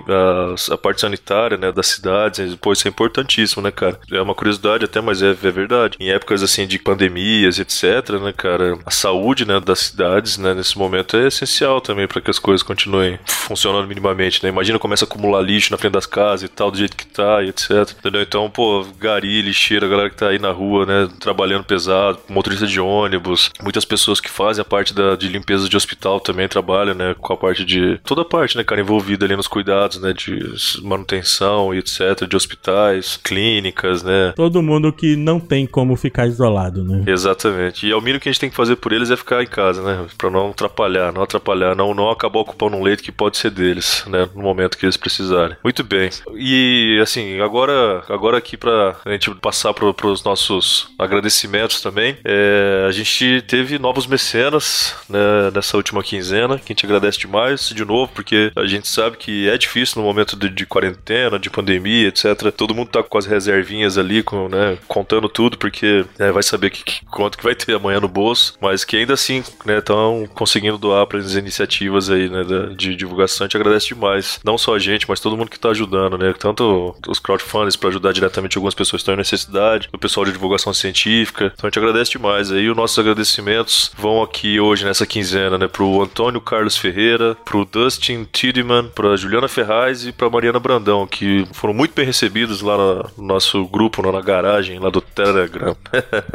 A, a parte sanitária, né? Das cidades, pô, isso é importantíssimo, né, cara? É uma curiosidade até, mas é, é verdade. Em épocas, assim, de pandemias, etc, né, cara? A saúde, né, das cidades, né, nesse momento é essencial também para que as coisas continuem funcionando minimamente, né? Imagina começa a acumular lixo na frente das casas e tal, do jeito que tá e etc. Entendeu? Então, pô, gari, lixeira, a galera que tá aí na rua, né, trabalhando pesado, motorista de ônibus, muitas pessoas que fazem a parte da, de limpeza de hospital também trabalham, né, com a parte de toda a parte, né, cara, envolvida ali nos cuidados, né, de manutenção e etc, de hospitais, clínicas, né? Todo mundo que não tem como ficar isolado, né? Exatamente. E é o mínimo que a gente tem que fazer por eles é ficar em casa, né, para não atrapalhar, não atrapalhar, não não acabar ocupando um leito que pode ser deles, né, no momento que eles precisarem. Muito bem. E assim, agora agora aqui para a gente passar para os nossos agradecimentos também, é, a gente teve novos mecenas né, nessa última quinzena, que a gente agradece demais de novo, porque a gente sabe que é difícil no momento de, de quarentena, de pandemia, etc. Todo mundo tá com as reservinhas ali, com, né, contando tudo, porque né, vai saber que, que, quanto que vai ter amanhã no bolso, mas que ainda assim estão né, conseguindo doar para as iniciativas aí né, de divulgação. A gente agradece demais. Não só a gente, mas todo mundo que tá ajudando, né? Tanto os crowdfunders para ajudar diretamente algumas pessoas que estão em necessidade, o pessoal de divulgação científica. Então a gente agradece demais. Aí os nossos agradecimentos vão aqui hoje nessa quinzena, né? Pro Antônio Carlos Ferreira, pro Dustin Tideman, pra Juliana Ferraz e pra Mariana Brandão, que foram muito bem recebidos lá no nosso grupo, lá na garagem, lá do Telegram.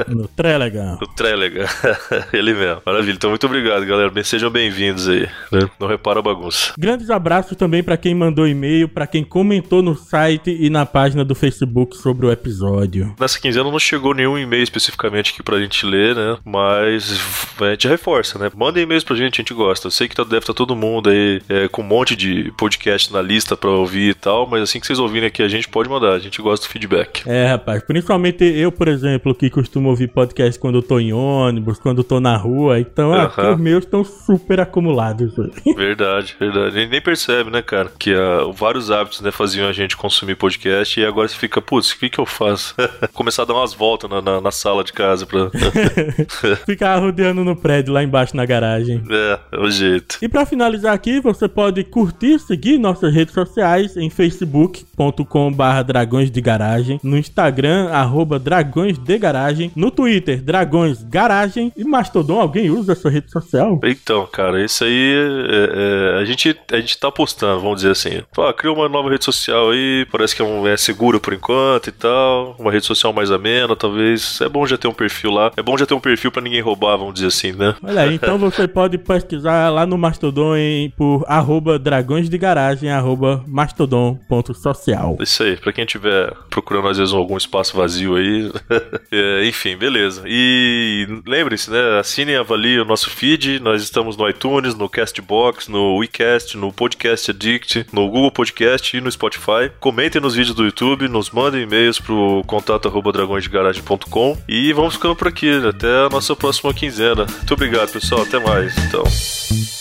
No Telegram. no Telegram. Ele mesmo. Maravilha. Então muito obrigado, galera. Bem, sejam bem-vindos aí. Né? Não repara a bagunça. Grandes abraços também para quem mandou e-mail, para quem comentou no site e na página do Facebook sobre o episódio. Nessa quinzena não chegou nenhum e-mail especificamente aqui pra gente ler, né? Mas a gente reforça, né? Mandem e-mails pra gente, a gente gosta. Eu sei que tá, deve estar tá todo mundo aí é, com um monte de podcast na lista pra ouvir e tal, mas assim que vocês ouvirem aqui, a gente pode mandar. A gente gosta do feedback. É, rapaz. Principalmente eu, por exemplo, que costumo ouvir podcast quando eu tô em ônibus, quando eu tô na rua. Então, uhum. os meus estão super acumulados. Verdade, verdade. A gente nem percebe, né, cara? Que uh, vários hábitos né, faziam a gente consumir podcast e agora você fica, putz, o que, que eu faço? Começar a dar umas voltas na, na, na sala de casa pra. Ficar rodeando no prédio lá embaixo na garagem. É, é o jeito. E para finalizar aqui, você pode curtir, seguir nossas redes sociais em facebook.com/barra dragões de garagem, no Instagram, arroba dragões de garagem, no Twitter, dragões garagem e Mastodon. Alguém usa essa rede social? Então, cara, isso aí é, é, a, gente, a gente tá postando, vamos dizer assim. Ah, criou uma nova rede social aí, parece que é, um, é seguro por enquanto e tal. Uma rede social mais amena, talvez. É bom já ter um perfil lá. É bom já ter um perfil para ninguém roubar, vamos dizer assim, né? Olha aí, então você pode pesquisar lá no Mastodon em, por arroba dragões de garagem, arroba mastodon.social. Isso aí, pra quem tiver procurando às vezes algum espaço vazio aí. é, enfim, beleza. E lembre-se, né? Assine e avalie o nosso feed. Nós estamos no iTunes, no Castbox, no WeCast, no Podcast Addict, no Google Podcast e no Spotify. Comentem nos vídeos do YouTube, nos mandem e-mails pro contato arroba e vamos ficando por aqui. Até a nossa próxima quinzena. Muito obrigado, pessoal. Até mais. Então.